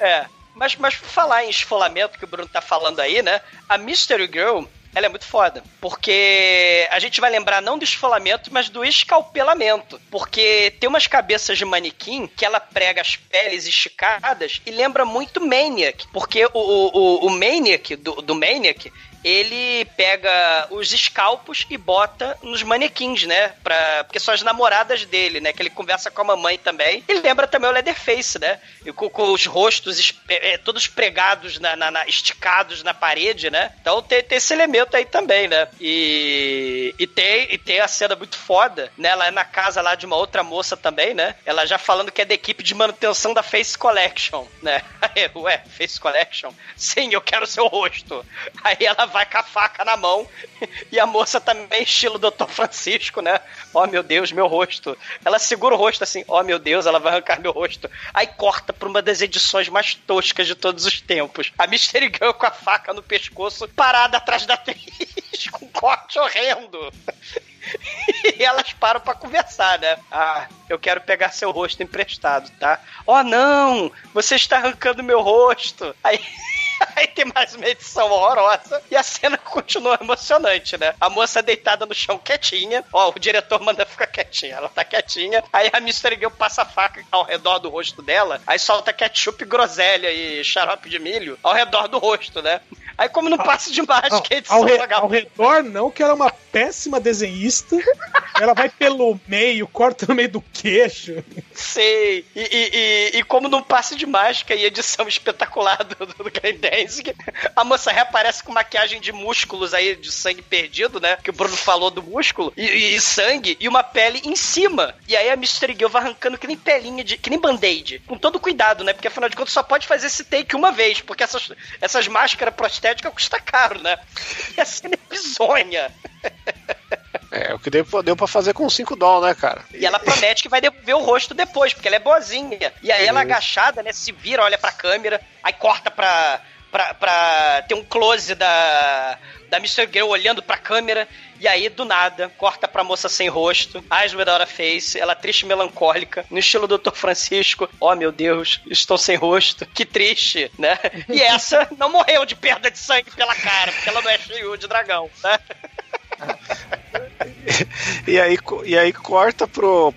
É. Mas, mas por falar em esfolamento que o Bruno tá falando aí, né? A Mystery Girl, ela é muito foda. Porque a gente vai lembrar não do esfolamento, mas do escalpelamento. Porque tem umas cabeças de manequim que ela prega as peles esticadas e lembra muito Maniac. Porque o, o, o Maniac, do, do Maniac, ele pega os escalpos e bota nos manequins, né? Pra, porque são as namoradas dele, né? Que ele conversa com a mamãe também. E lembra também o Leatherface, né? E com, com os rostos é, todos pregados, na, na- na- esticados na parede, né? Então tem, tem esse elemento aí também, né? E, e, tem, e tem a cena muito foda, né? Ela é na casa lá de uma outra moça também, né? Ela já falando que é da equipe de manutenção da Face Collection, né? Ué, Face Collection? Sim, eu quero seu rosto. Aí ela vai com a faca na mão e a moça também, estilo Dr. Francisco, né? Ó, meu Deus, meu rosto. Ela segura o rosto assim, ó, meu Deus, ela vai arrancar meu rosto. Aí corta pra uma das edições mais toscas de todos os tempos. A Mystery Girl com a faca no pescoço, parada atrás da atriz, com um corte horrendo. E elas param pra conversar, né? Ah, eu quero pegar seu rosto emprestado, tá? Oh, não! Você está arrancando meu rosto! Aí. Aí tem mais uma edição horrorosa e a cena continua emocionante, né? A moça deitada no chão quietinha. Ó, o diretor manda ficar quietinha. Ela tá quietinha. Aí a Mystery Girl passa a faca ao redor do rosto dela. Aí solta ketchup, groselha e xarope de milho ao redor do rosto, né? Aí, como não passa de mágica, a edição
Ao, re- ao redor, não, que ela é uma péssima desenhista. ela vai pelo meio, corta no meio do queixo.
Sei. E, e, e, e como num passe de mágica e edição espetacular do, do Danzig, a moça reaparece com maquiagem de músculos aí, de sangue perdido, né? Que o Bruno falou do músculo. E, e- e sangue e uma pele em cima. E aí a Mystery Girl vai arrancando que nem pelinha de. que nem band-aid. Com todo cuidado, né? Porque afinal de contas só pode fazer esse take uma vez. Porque essas, essas máscaras prostéticas custam caro, né? E a cena é bizonha.
É, o que deu, deu pra fazer com 5 dólares, né, cara?
E ela promete que vai devolver o rosto depois, porque ela é boazinha. E aí ela agachada, né, se vira, olha pra câmera, aí corta pra, pra, pra ter um close da, da Mr. Girl olhando pra câmera, e aí, do nada, corta pra moça sem rosto, eyes without a face, ela triste e melancólica, no estilo Dr. Francisco. Oh, meu Deus, estou sem rosto, que triste, né? E essa não morreu de perda de sangue pela cara, porque ela não é cheio de dragão, né?
E aí, e aí corta pro,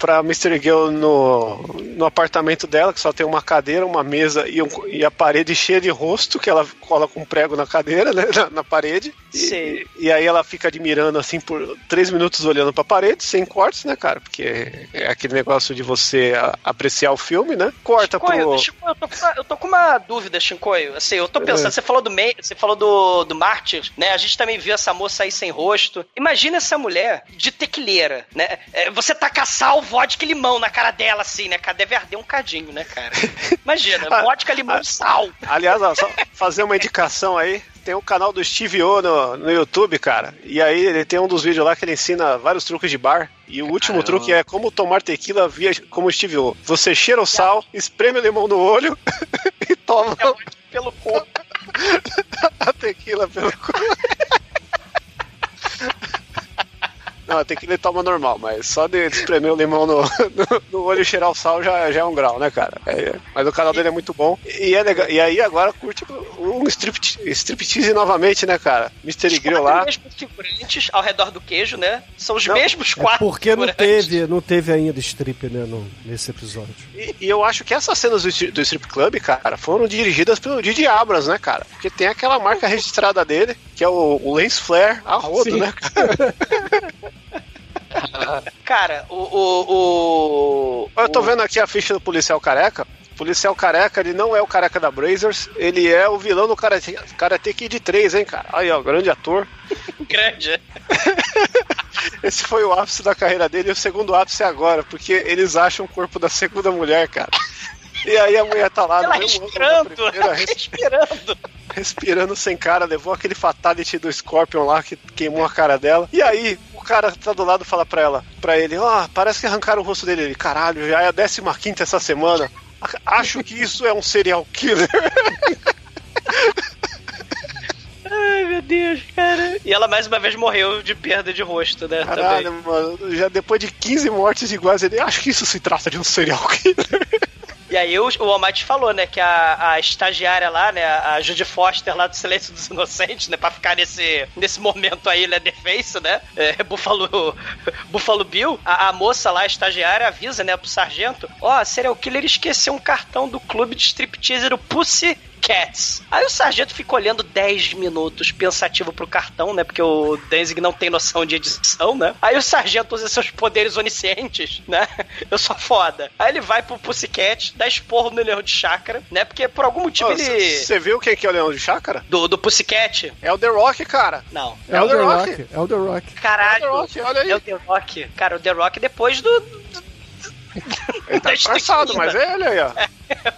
pra Mr. Girl no, no apartamento dela, que só tem uma cadeira, uma mesa e, um- e a parede cheia de rosto, que ela cola com um prego na cadeira, né, na, na parede.
Sim.
E, e aí ela fica admirando, assim, por três minutos olhando pra parede, sem cortes, né, cara? Porque é aquele negócio de você a- apreciar o filme, né? Corta
Chicoio,
pro...
Chicoio, eu, tô com uma, eu tô com uma dúvida, Chicoio. Assim, eu tô pensando,
É.
você falou do May, você falou do, do Mártir, né? A gente também viu essa moça aí sem rosto. Imagina essa mulher de tequileira, né? É, você tacar sal, vodka e limão na cara dela, assim, né? Cara, deve arder um cadinho, né, cara? Imagina,
Ah,
vodka, limão e sal.
Aliás, ó, só fazer uma indicação aí. Tem o canal do Steve O no, no YouTube, cara. E aí ele tem um dos vídeos lá que ele ensina vários truques de bar. E o último truque é como tomar tequila via como Steve O. Você cheira o sal, espreme o limão no olho e toma
pelo corpo.
a tequila pelo cu. Não, tequila ele toma normal, mas só de espremer o limão no, no, no olho e cheirar o sal já, já é um grau, né, cara? É, mas o canal dele é muito bom. E, é legal, e aí agora curte um strip, striptease novamente, né, cara? Mystery Grill lá.
Os mesmos figurantes ao redor do queijo, né? São os
Não,
mesmos
É
quatro
porque não teve, não teve ainda strip, né, no, nesse episódio.
E, e eu acho que essas cenas do, do strip club, cara, foram dirigidas pelo Didi Abrams, né, cara? Porque tem aquela marca registrada dele, que é o, o Lens Flare a rodo,
Sim.
né, cara?
Cara, o, o, o.
Eu tô vendo aqui a ficha do policial careca. O policial careca, ele não é o careca da Brazers, ele é o vilão do Karate, Karate Kid 3, hein, cara? Aí, ó, grande ator.
Grande.
Esse foi o ápice da carreira dele e o segundo ápice é agora, porque eles acham o corpo da segunda mulher, cara. E aí a mulher tá lá
Ela
no mesmo
respirando,
primeira, res-
respirando.
respirando sem cara, levou aquele fatality do Scorpion lá que queimou a cara dela. E aí, o cara tá do lado fala pra ela, pra ele, ó, parece que arrancaram o rosto dele. Ele, caralho, já é a 15 quinta essa semana. Acho que isso é um serial killer.
Ai, meu Deus, cara. E ela mais uma vez morreu de perda de rosto, né?
Caralho,
também.
mano, já depois de 15 mortes iguais, ele, acho que isso se trata de um serial killer.
E aí o, o Almighty falou, né, que a, a estagiária lá, né, a Judy Foster lá do Silêncio dos Inocentes, né, pra ficar nesse, nesse momento aí, né, defense, né, é, Buffalo, Buffalo Bill, a, a moça lá, a estagiária, avisa, né, pro sargento, ó, serial killer esqueceu um cartão do clube de striptease do Pussy Cats. Aí o sargento fica olhando 10 minutos, pensativo pro cartão, né? Porque o Danzig não tem noção de edição, né? Aí o sargento usa seus poderes oniscientes, né? Eu sou foda. Aí ele vai pro Pussycat, dá esporro no leão de chácara, né? Porque por algum motivo ele.
Você viu quem que é o Leão de Chácara?
Do, do Pussycat?
É o The Rock, cara.
Não.
É o The Rock. É o The Rock.
Caralho.
É o The Rock, olha aí.
É o The Rock. Cara, o The Rock depois do.
Ele tá disfarçado, mas é ele aí, ó.
É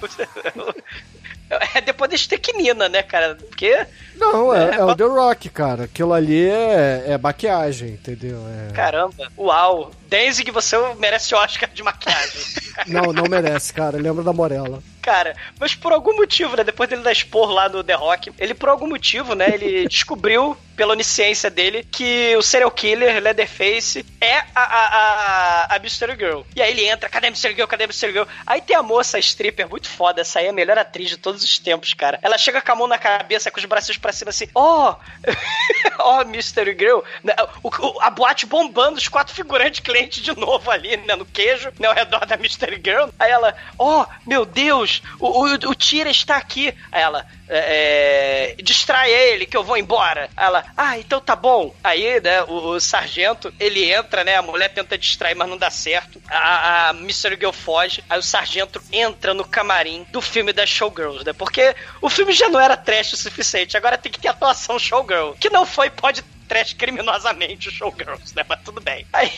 depois da estequinina, né, cara? Porque.
Não, é, é o The Rock, cara. Aquilo ali é, é maquiagem, entendeu? É...
Caramba, uau. Danzig, você merece Oscar de maquiagem.
Não, não merece, cara. Lembra da Morella.
Cara, mas por algum motivo, né? Depois dele dar expor lá no The Rock, ele por algum motivo, né? Ele descobriu, pela onisciência dele, que o serial killer, Leatherface, é a, a, a, a Mystery Girl. E aí ele entra, cadê a Mystery Girl? Cadê a Mystery Girl? Aí tem a moça a stripper, muito foda, essa aí é a melhor atriz de todos os tempos, cara. Ela chega com a mão na cabeça, com os braços pra cima assim, ó, ó, Mystery Girl. Né, O, o- a boate bombando, os quatro figurantes clientes de novo ali, né, no queijo, né, ao redor da Mystery Girl. Aí ela, ó, meu Deus, o, o, o Tira está aqui. Ela, é, é, distrai ele que eu vou embora. Ela, ah, então tá bom. Aí, né, o, o sargento, ele entra, né, a mulher tenta distrair, mas não dá certo. A, a Mystery Girl foge. Aí o sargento entra no camarim do filme das Showgirls, né, porque o filme já não era trash o suficiente, agora tem que ter atuação Showgirl, que não foi, pode trash criminosamente o Showgirls, né? Mas tudo bem. Aí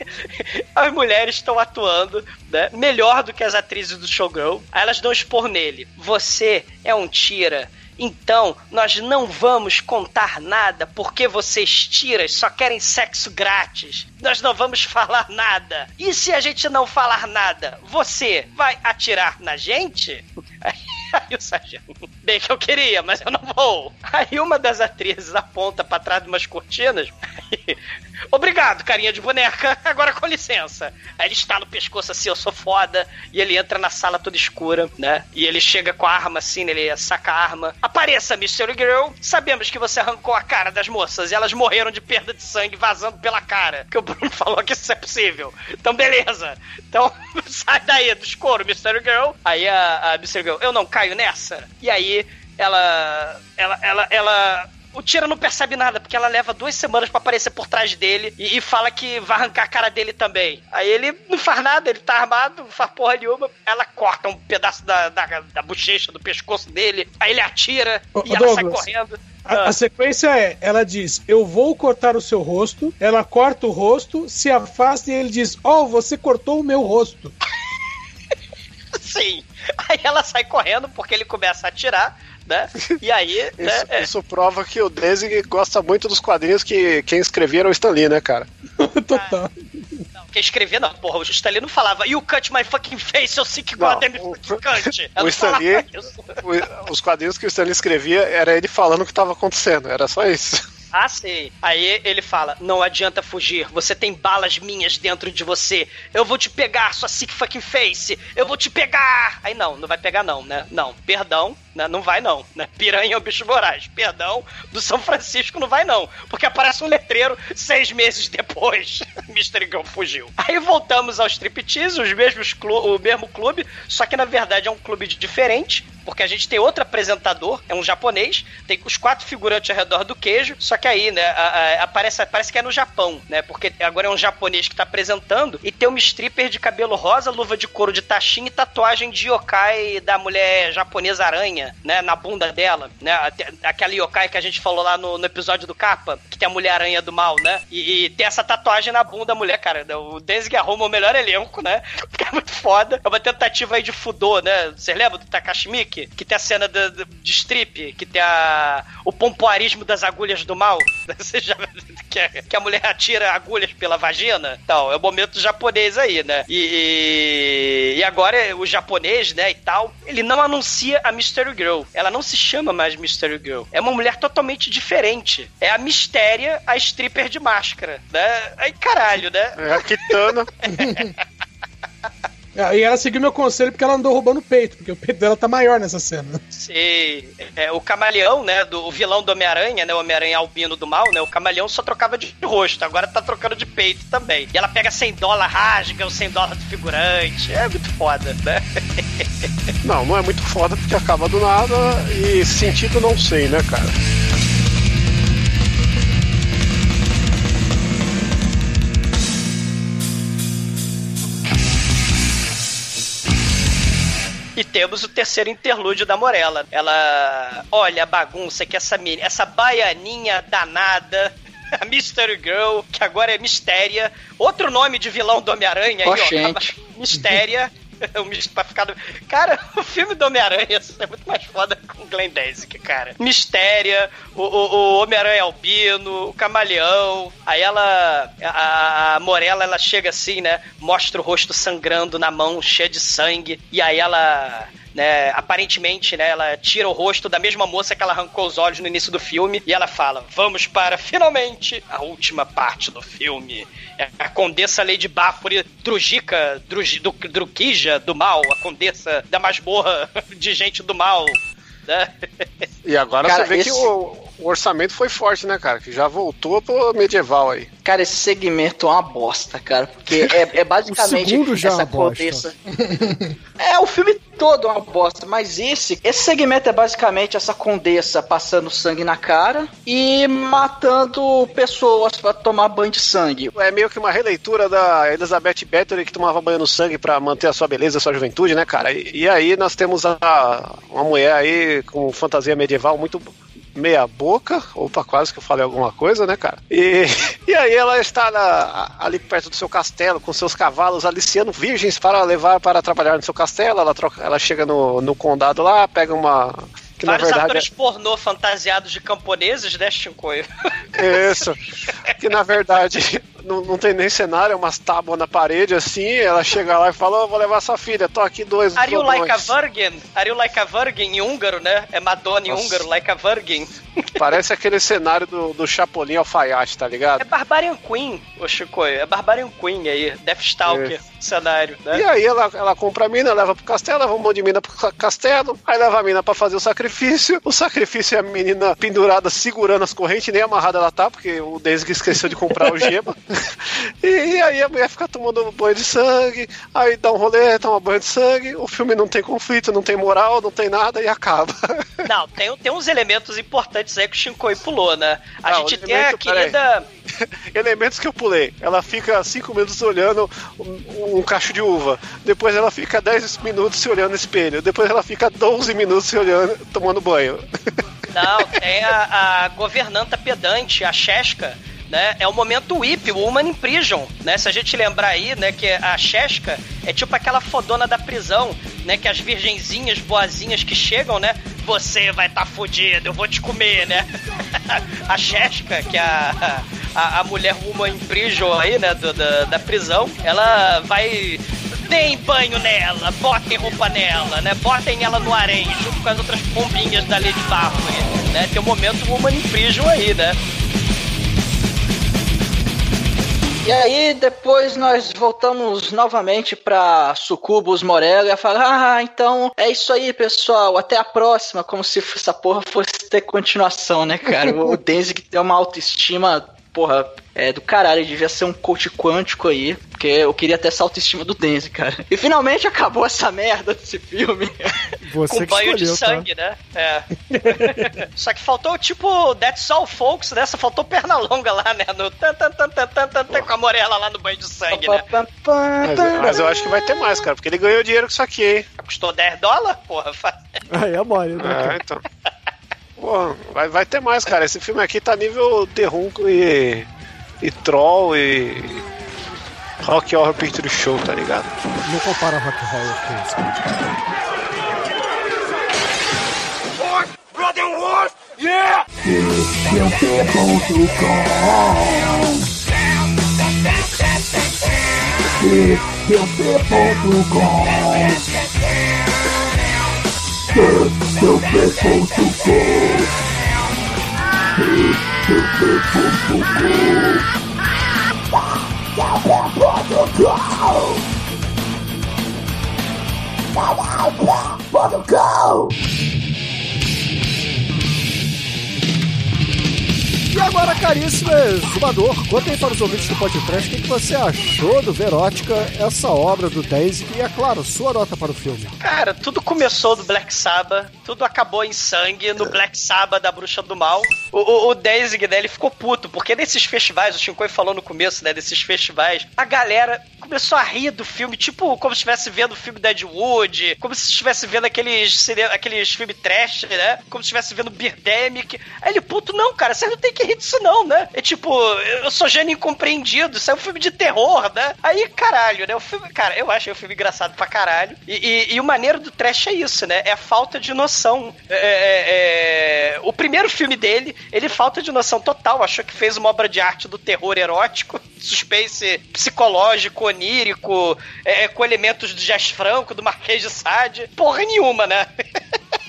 as mulheres estão atuando, né? Melhor do que as atrizes do Showgirl. Aí elas dão expor nele. Você é um tira. Então, nós não vamos contar nada porque vocês tiras só querem sexo grátis. Nós não vamos falar nada. E se a gente não falar nada, você vai atirar na gente? Aí o sargento, bem que eu queria, mas eu não vou. Aí uma das atrizes aponta pra trás de umas cortinas. Obrigado, carinha de boneca. Agora com licença. Aí ele está no pescoço assim, eu sou foda. E ele entra na sala toda escura, né? E ele chega com a arma assim, né? ele saca a arma. Apareça, Mystery Girl. Sabemos que você arrancou a cara das moças e elas morreram de perda de sangue vazando pela cara. Que o Bruno falou que isso é possível. Então, beleza. Então, sai daí do escuro, Mystery Girl. Aí a, a Girl, eu não caio nessa. E aí ela. Ela. Ela. ela o Tira não percebe nada, porque ela leva duas semanas pra aparecer por trás dele e, e fala que vai arrancar a cara dele também. Aí ele não faz nada, ele tá armado, não faz porra nenhuma. Ela corta um pedaço da, da, da bochecha, do pescoço dele, aí ele atira
Ô,
e
ô,
ela sai
Douglas,
correndo.
A, a sequência é: ela diz, eu vou cortar o seu rosto. Ela corta o rosto, se afasta e ele diz, oh, você cortou o meu rosto.
Sim. Aí ela sai correndo porque ele começa a atirar, né? E aí, né?
Isso,
é-
isso prova que o Denzig gosta muito dos quadrinhos que quem escrevia era o Stan Lee, né, cara?
Total.
Quem escrevia, não, porra, o Stalin não falava You cut my fucking face, eu sei que
Não,
goddamn fucking cut.
O
não
Stan
falava
Lee,
isso.
o- os quadrinhos que o Stan Lee escrevia era ele falando o que estava acontecendo, era só isso.
Ah, sei. Aí ele fala: Não adianta fugir, você tem balas minhas dentro de você. Eu vou te pegar, sua sick fucking face. Eu vou te pegar. Aí não, não vai pegar, não, né? Não, perdão, né? Não vai, não, né? Piranha é o bicho voraz. Perdão, do São Francisco não vai, não. Porque aparece um letreiro seis meses depois. Mr. Girl fugiu. Aí voltamos ao striptease, os mesmos o mesmo clube, só que na verdade é um clube diferente, Porque a gente tem outro apresentador, é um japonês, tem os quatro figurantes ao redor do queijo, só que aí, né, a, a, aparece, parece que é no Japão, né? Porque agora é um japonês que tá apresentando e tem uma stripper de cabelo rosa, luva de couro de tachinha e tatuagem de yokai da mulher japonesa aranha, né? Na bunda dela, né? Aquela yokai que a gente falou lá no, no episódio do Capa, que tem a mulher aranha do mal, né? E, e tem essa tatuagem na bunda da mulher, cara. O Denzig arruma o melhor elenco, né? Porque é muito foda. É uma tentativa aí de fudô, né? Vocês lembram do Takashi Que tem a cena de, strip, que tem a, o pompoarismo das agulhas do mal. Você já, que, a, que a mulher atira agulhas pela vagina. Então, é o momento japonês aí, né? E, e, e agora o japonês, né, e tal, ele não anuncia a Mystery Girl. Ela não se chama mais Mystery Girl. É uma mulher totalmente diferente. É a Mistéria, a stripper de máscara, né? Aí, caralho, né?
É a Kitana.
E ela seguiu meu conselho porque ela andou roubando o peito, porque o peito dela tá maior nessa cena.
Sim. É, o camaleão, né? Do, o vilão do Homem-Aranha, né? O Homem-Aranha albino do mal, né? O camaleão só trocava de rosto, agora tá trocando de peito também. E ela pega 100 dólares, rasga o 100 dólares do figurante. É muito foda, né?
Não, não é muito foda porque acaba do nada e sentido não sei, né, cara?
E temos o terceiro interlúdio da Morella. Ela olha a bagunça que essa menina, essa baianinha danada a Mystery Girl, que agora é Mistéria. Outro nome de vilão do Homem-Aranha aí, ó. Mistéria. pra ficar. Cara, o filme do Homem-Aranha é muito mais foda com o Glenn Danzig, cara. Mistéria, o, o, o Homem-Aranha albino, o camaleão. Aí ela. A, a Morella, ela chega assim, né? Mostra o rosto sangrando na mão, cheia de sangue. E aí ela né? Aparentemente, né? Ela tira o rosto da mesma moça que ela arrancou os olhos no início do filme e ela fala: Vamos para finalmente a última parte do filme. É a Condessa Lady Bafuri Drujica, Druj, do, Drukija do mal, a Condessa da masmorra de gente do mal. Né?
E agora Cara, você vê esse... que o, o orçamento foi forte, né, cara? Que já voltou pro medieval aí.
Cara, esse segmento é uma bosta, cara. Porque é, é basicamente
já é
essa
condessa.
é, o filme todo é uma bosta, mas esse, esse segmento é basicamente essa condessa passando sangue na cara e matando pessoas para tomar banho de sangue.
É meio que uma releitura da Elizabeth Bathory que tomava banho no sangue para manter a sua beleza, a sua juventude, né, cara? E, e aí nós temos a, uma mulher aí com fantasia medieval muito meia boca. Opa, quase que eu falei alguma coisa, né, cara? E, e aí ela está na, ali perto do seu castelo, com seus cavalos aliciando virgens para levar para trabalhar no seu castelo. Ela, troca, ela chega no, no condado lá, pega uma
que Vários verdade atores é... pornô fantasiados de camponeses, né, Shinkoio?
Isso. que na verdade não, não tem nem cenário, é umas tábuas na parede assim. Ela chega lá e fala: oh, Vou levar sua filha, tô aqui dois.
Are you like a virgin? Are you like a virgin em húngaro, né? É Madonna em Nossa. húngaro, like a virgin.
Parece aquele cenário do, do Chapolin Alfaiate, tá ligado?
É Barbarian Queen, o Chicoio. É Barbarian Queen aí, Deathstalker, é. Cenário, né?
E aí ela, ela compra a mina, leva pro castelo, leva um monte de mina pro castelo, aí leva a mina pra fazer o sacrifício. O sacrifício é a menina pendurada, segurando as correntes, nem amarrada ela tá, porque o Desg esqueceu de comprar o gema. e, e, aí a mulher fica tomando banho de sangue, aí dá um rolê, toma banho de sangue, o filme não tem conflito, não tem moral, não tem nada e acaba.
Não, tem, tem uns elementos importantes aí que o Shinkoi pulou, né? A ah, gente tem a querida.
elementos que eu pulei. Ela fica 5 minutos olhando um, um, cacho de uva. Depois ela fica 10 minutos se olhando no espelho. Depois ela fica 12 minutos se olhando, tomando banho.
Não, tem a, a governanta pedante, a Chesca né? É o momento whip, o Woman in Prison, né? Se a gente lembrar aí, né, que a Chesca é tipo aquela fodona da prisão, né? Que as virgenzinhas boazinhas que chegam, né? Você vai estar tá fudido, eu vou te comer, né? a Chesca, que é a, a, a mulher Woman in Prison aí, né, do, da, da prisão, ela vai deem banho nela, botem roupa nela, né? Botem ela no harém, junto com as outras pombinhas da Lady Bárbara, né? Tem o um momento Woman in Prison aí, né?
E aí depois nós voltamos novamente para Sucubus Morelli e falar: "Ah, então é isso aí, pessoal, até a próxima", como se essa porra fosse ter continuação, né, cara? o Denzig tem uma autoestima, porra, é do caralho, devia ser um coach quântico aí. Porque eu queria ter essa autoestima do Denzi, cara. E finalmente acabou essa merda desse filme.
Você
Com
que
banho de
escolheu, tá?
sangue, né? É. Só que faltou, tipo, That's All Folks, né? Só faltou perna longa lá, né? No tan, tan, tan, tan, tan, tan, tan, com a morela lá no banho de sangue, né?
Mas, mas eu acho que vai ter mais, cara, porque ele ganhou dinheiro com isso aqui, hein?
Custou 10 dólares? Porra, fa-
Aí é mole, né?
É, então. Pô, vai, vai ter mais, cara. Esse filme aqui tá nível Derrunco e. e Troll e. Rock Horror Picture Show, tá ligado?
Não compara rock roll com isso. the people to go. Teach the people to go. The people to go. The people to go. E agora, caríssimo exumador, conta aí para os ouvintes do podcast o que, você achou do Verótica, essa obra do Danzig e, é claro, sua nota para o filme.
Cara, tudo começou do Black Sabbath, tudo acabou em sangue no Black Sabbath da Bruxa do Mal. O, o, o Danzig, né, ele ficou puto, porque nesses festivais, o Shinkoi falou no começo, né, desses festivais, a galera começou a rir do filme, tipo como se estivesse vendo o filme Dead Wood, como se estivesse vendo aqueles, aqueles filmes trash, né, como se estivesse vendo Birdemic. Aí ele, puto, não, cara, você não tem que rir disso não, né? É tipo, eu sou gênio incompreendido, isso é um filme de terror, né? Aí, caralho, né, o filme, cara, eu achei o filme engraçado pra caralho. E, e- e o maneiro do trash é isso, né? É a falta de noção. É, é, é, O primeiro filme dele, ele falta de noção total. Achou que fez uma obra de arte do terror erótico, suspense psicológico, onírico, é, com elementos do Jazz Franco, do Marquês de Sade. Porra nenhuma, né?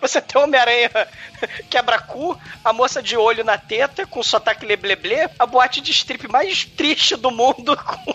Você tem Homem-Aranha quebra-cu, a moça de olho na teta, com sotaque lebleble, a boate de strip mais triste do mundo, com,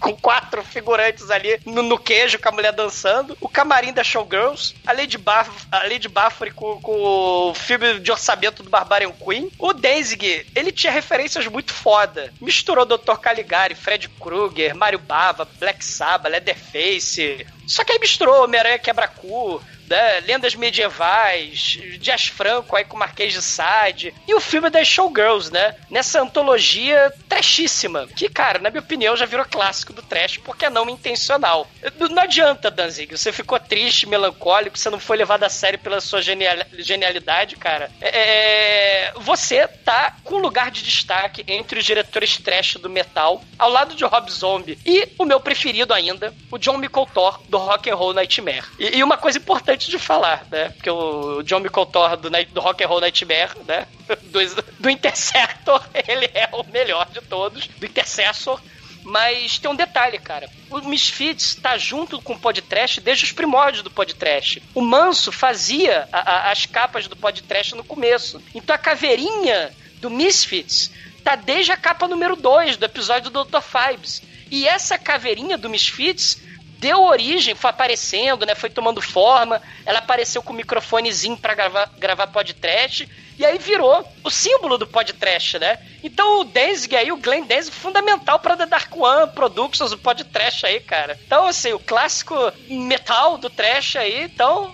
com quatro figurantes ali no, no queijo, com a mulher dançando, o camarim da Showgirls, a Lady, Baf a Lady Baffery com, com o filme de orçamento do Barbarian Queen. O Danzig, ele tinha referências muito foda. Misturou Dr. Caligari, Fred Krueger, Mario Bava, Black Sabbath, Leatherface. Só que aí misturou Homem-Aranha quebra-cu, né, lendas medievais, Jazz Franco aí com Marquês de Sade, e o filme das Showgirls, né? Nessa antologia trashíssima, que, cara, na minha opinião, já virou clássico do trash, porque é não intencional. Não adianta, Danzig, você ficou triste, melancólico, você não foi levado a sério pela sua genial- genialidade, cara. É, você tá com lugar de destaque entre os diretores trash do metal, ao lado de Rob Zombie, e o meu preferido ainda, o John Micoltor, do Rock and Roll Nightmare. E, e uma coisa importante de falar, né? Porque o John Micoltor do, do Rock and Roll Nightmare, né? Do, do Interceptor, ele é o melhor de todos, do Intercessor. Mas tem um detalhe, cara. O Misfits tá junto com o podcast desde os primórdios do podcast. O Manso fazia a- a- as capas do podcast no começo. Então a caveirinha do Misfits tá desde a capa número 2 do episódio do Dr. Fibes. E essa caveirinha do Misfits deu origem, foi aparecendo, né? Foi tomando forma. Ela apareceu com o microfonezinho pra gravar, gravar podcast. E aí virou o símbolo do podcast, né? Então o Danzig aí, o Glenn Danzig, fundamental pra The Dark One Productions, o podcast aí, cara. Então, assim, o clássico metal do trash aí, então.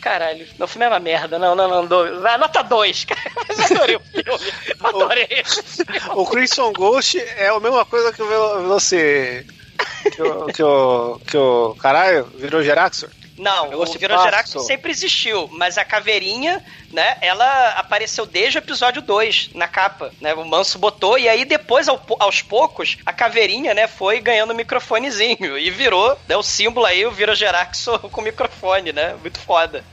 Caralho, não, o filme é uma merda. Não, não, não. Vai, nota 2, cara. Mas adorei o filme. Adorei filme.
O Crimson Ghost é a mesma coisa que o Velo- você. Que o, que o. Que o. Caralho, virou Geraxor?
Não, o
se
Virogerax
passo.
sempre existiu, mas a caveirinha, né, ela apareceu desde o episódio 2, na capa, né, o Manso botou, e aí depois, ao aos poucos, a caveirinha, né, foi ganhando um microfonezinho, e virou, né, o símbolo aí, o Virogerax com microfone, né, muito foda.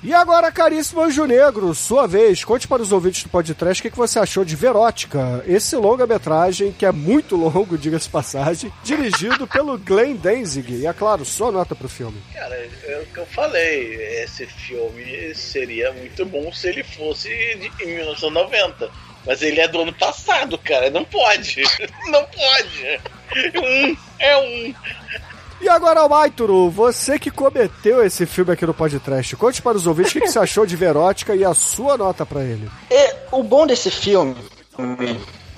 E agora, caríssimo Anjo Negro, sua vez, conte para os ouvintes do podcast o que você achou de Verótica, esse longa-metragem, que é muito longo, diga-se passagem, dirigido pelo Glenn Danzig. E é claro, sua nota pro filme.
Cara, é o que eu falei. Esse filme seria muito bom se ele fosse de, em 1990. Mas ele é do ano passado, cara. Não pode. Não pode. Um é um.
E agora, Maituro, você que cometeu esse filme aqui no podcast, conte para os ouvintes o que, que você achou de Verótica e a sua nota pra ele.
O bom desse filme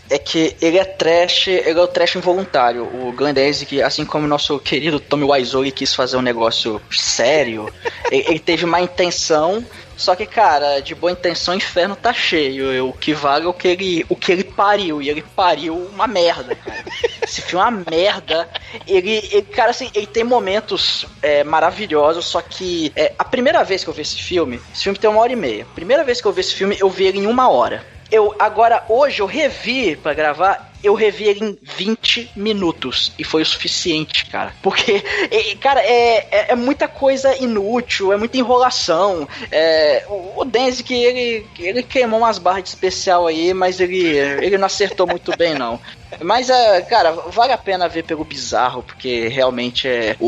é que ele é trash, ele é o trash involuntário. O Glenn Danzig, assim como o nosso querido Tommy Wiseau quis fazer um negócio sério, ele, ele teve má intenção, só que, cara, de boa intenção, o inferno tá cheio. O que vale é o que ele, o que ele pariu. E ele pariu uma merda, cara. Esse filme é uma merda. Ele, ele cara, assim, ele tem momentos é, maravilhosos, só que é, a primeira vez que eu vi esse filme, esse filme tem uma hora e meia. Primeira vez que eu vi esse filme, eu vi ele em uma hora. Eu, agora, hoje, eu revi para gravar eu revi ele em 20 minutos e foi o suficiente, cara. Porque, cara, é, é, é, muita coisa inútil, é muita enrolação. É, o, o Denzik, ele, ele queimou umas barras de especial aí, mas ele, ele não acertou muito bem, não. Mas, é, cara, vale a pena ver pelo bizarro, porque realmente é o,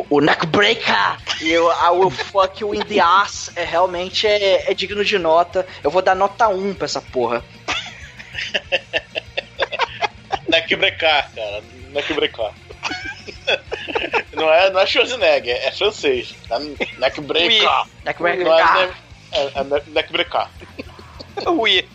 o, o Neckbreaker e o I Will Fuck You in the Ass é, realmente é, é digno de nota. Eu vou dar nota 1 pra essa porra.
Neckbrecar, cara. Neckbrecar. não é, não é Schwarzenegger, é francês. É Neckbreaker.
Neckbreaker.
Não é, é, é Neckbreaker.
Ui.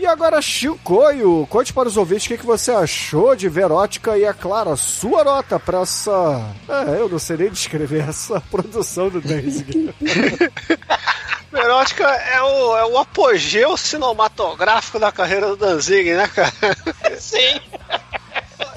E agora, Chicoio, conte para os ouvintes o que, que você achou de Verótica e, é claro, a sua nota para essa. É, eu não sei nem descrever essa produção do Danzig.
Verótica é o, é o apogeu cinematográfico da carreira do Danzig, né, cara?
Sim.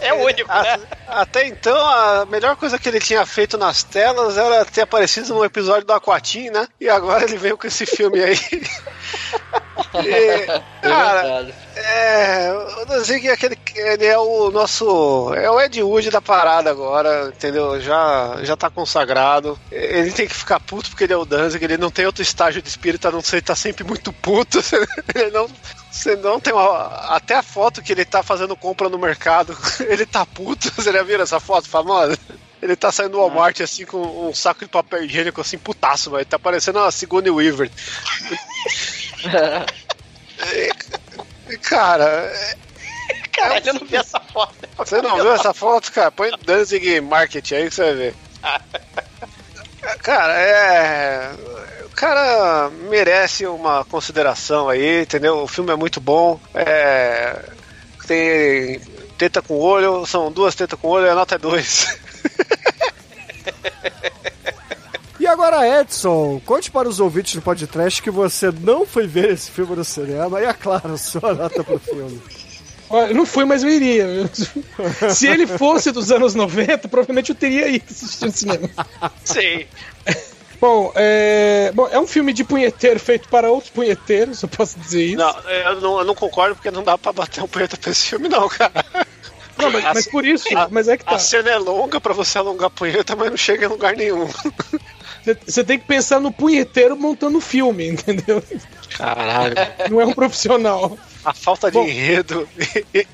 É o único, né?
Até então, a melhor coisa que ele tinha feito nas telas era ter aparecido num episódio do Aquatim, né? E agora ele veio com esse filme aí. e, cara, é, o Danzig é aquele, ele é o nosso, é o Ed Wood da parada agora, entendeu? Já, já tá consagrado. Ele tem que ficar puto porque ele é o Danzig, ele não tem outro estágio de espírito a não ser tá sempre muito puto. Ele não, você não tem uma, até a foto que ele tá fazendo compra no mercado, ele tá puto. Você já viu essa foto famosa? Ele tá saindo do Walmart assim com um saco de papel higiênico assim, putaço, velho. Tá parecendo uma Sigourney Weaver. cara.
Caralho, eu não vi essa foto.
Você não viu essa foto, cara? Põe Danzig Market aí que você vai ver. Cara, é. O cara merece uma consideração aí, entendeu? O filme é muito bom. É. Tem teta com olho, são duas tetas com olho e a nota é dois.
E agora, Edson, conte para os ouvintes do podcast que você não foi ver esse filme no cinema e, é claro, sua nota pro filme.
Olha, não fui, mas eu iria. Se ele fosse dos anos 90, provavelmente eu teria ido assistir no cinema.
Sim.
Bom é... Bom, é um filme de punheteiro feito para outros punheteiros, eu posso dizer isso.
Não, eu não, eu não concordo porque não dá pra bater um punheta pra esse filme, não, cara.
Não, mas, mas por isso, mas é que tá.
A cena é longa pra você alongar a punheta, mas não chega em lugar nenhum.
Você tem que pensar no punheteiro montando o filme, entendeu?
Caralho.
Não é um profissional.
A falta de Bom, enredo,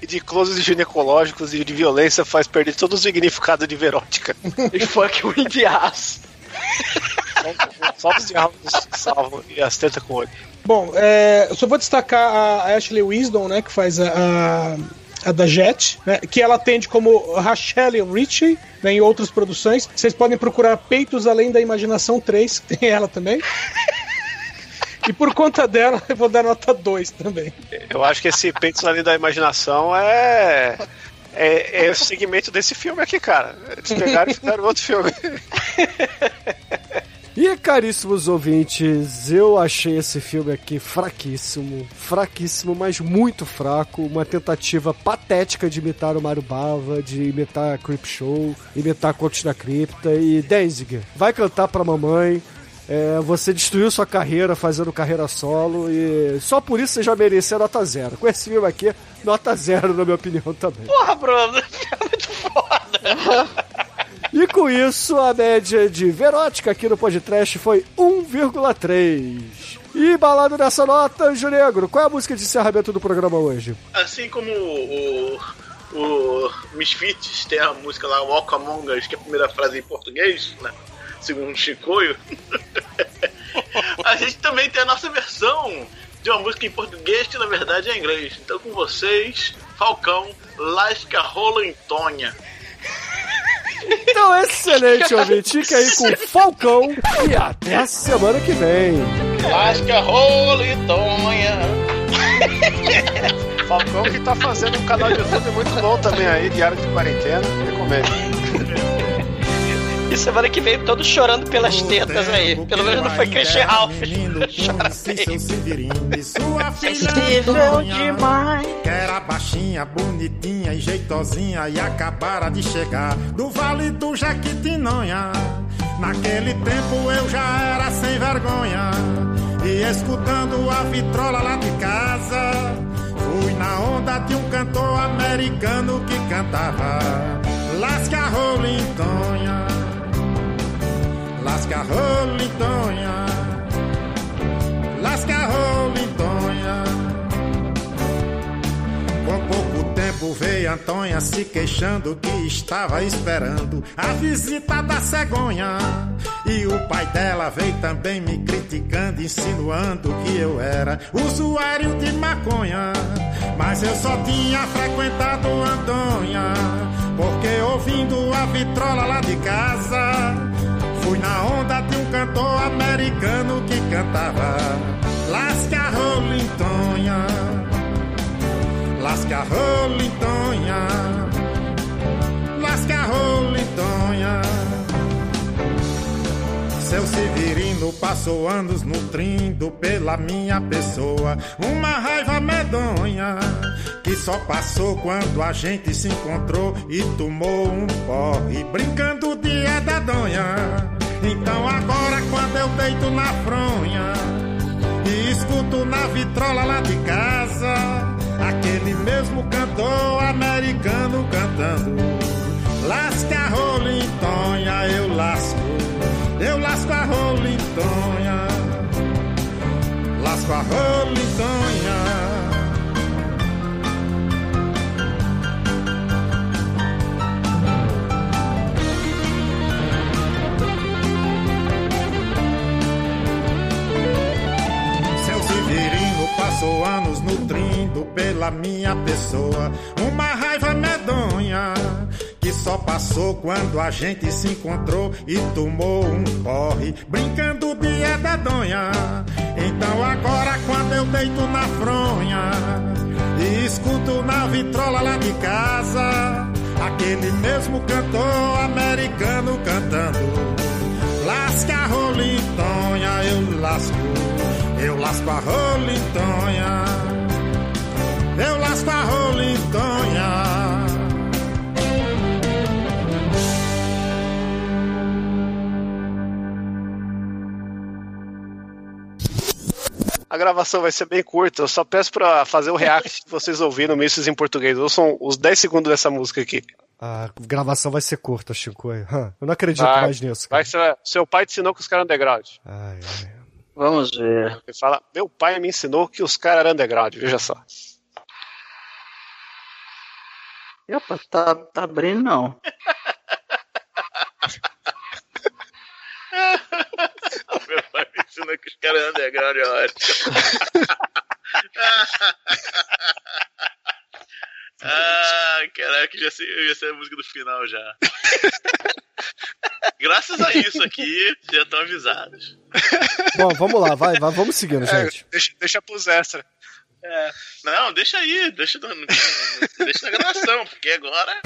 de closes ginecológicos e de violência faz perder todo o significado de verótica.
E fuck o Indias.
Só os diálogos salvam e as tetas com olho.
Bom, é, eu só vou destacar a Ashley Wisdom, né, que faz a, a a da Jet, né, que ela atende como Rachel Ritchie né, em outras produções. Vocês podem procurar Peitos Além da Imaginação 3, que tem ela também. E por conta dela, eu vou dar nota 2 também.
Eu acho que esse Peitos Além da Imaginação é. É, é o segmento desse filme aqui, cara. Eles pegaram e fizeram outro filme.
E caríssimos ouvintes, eu achei esse filme aqui fraquíssimo, fraquíssimo, mas muito fraco. Uma tentativa patética de imitar o Mario Bava, de imitar a Creep Show, imitar Contos da Cripta. E Danzig, vai cantar pra mamãe. É, você destruiu sua carreira fazendo carreira solo e só por isso você já merecia nota zero. Com esse filme aqui, nota zero, na minha opinião, também.
Porra, Bruno, é muito foda.
E com isso, a média de Verótica aqui no podcast foi 1,3. E balado nessa nota, Anjo Negro, qual é a música de encerramento do programa hoje?
Assim como o, o Misfits tem a música lá, Walk Among Us, que é a primeira frase em português, né? segundo Chicoio, a gente também tem a nossa versão de uma música em português que na verdade é em inglês. Então com vocês, Falcão, Lasca Rola Antônia.
Então, excelente, ouvinte. Fica aí com o Falcão e até a semana que vem.
Lasca rola e tonha.
Falcão que tá fazendo um canal de YouTube muito bom também aí, Diário de Quarentena. Recomendo.
E semana que vem todos chorando pelas tetas aí. Pelo menos não foi Christian Ralph. Chora
Sensível demais. Que era baixinha, bonitinha e jeitosinha e acabara de chegar do Vale do Jaquitinonha. Naquele tempo eu já era sem vergonha e escutando a vitrola lá de casa. Fui na onda de um cantor americano que cantava Lasca Rolintonha. Lasca Rolintonha. Lasca Rolintonha. Com pouco tempo veio Antonha se queixando que estava esperando a visita da cegonha. E o pai dela veio também me criticando, insinuando que eu era usuário de maconha. Mas eu só tinha frequentado Antonha, porque ouvindo a vitrola lá de casa, fui na onda de um cantor americano que cantava Lasca Rolintonha. Lasca Rolintonha. Lasca Rolintonha. Seu Severino passou anos nutrindo pela minha pessoa uma raiva medonha que só passou quando a gente se encontrou e tomou um porre brincando de edadonha. Então agora quando eu deito na fronha e escuto na vitrola lá de casa aquele mesmo cantor americano cantando Lasca a rolintonha, eu lasco, eu lasco a rolintonha, lasco a rolintonha. Passou anos nutrindo pela minha pessoa. Uma raiva medonha que só passou quando a gente se encontrou e tomou um porre. Brincando de edadonha. Então agora quando eu deito na fronha e escuto na vitrola lá de casa aquele mesmo cantor americano cantando Lasca rolintonha, eu lasco, eu lasco a rolintonha, eu lasco a rolintonha.
A gravação vai ser bem curta, eu só peço pra fazer o react que vocês ouviram Misses em português. Ouçam os 10 segundos dessa música aqui.
A gravação vai ser curta, Chico. Eu não acredito
Vai,
mais nisso.
Vai ser, seu pai te ensinou que os caras underground.
Ai, ai.
Vamos ver.
Ele fala, meu pai me ensinou que os caras eram underground, veja só.
Opa, tá, tá abrindo não.
Meu pai me ensinou que os caras underground é ótimo. ah, caraca, já sei, já sei a música do final já. Graças a isso aqui, já estão avisados.
Bom, vamos lá, vai, vai vamos seguindo,
É,
gente.
deixa, deixa pros extra.
É, não, deixa aí, deixa, no- no- deixa na gravação, porque agora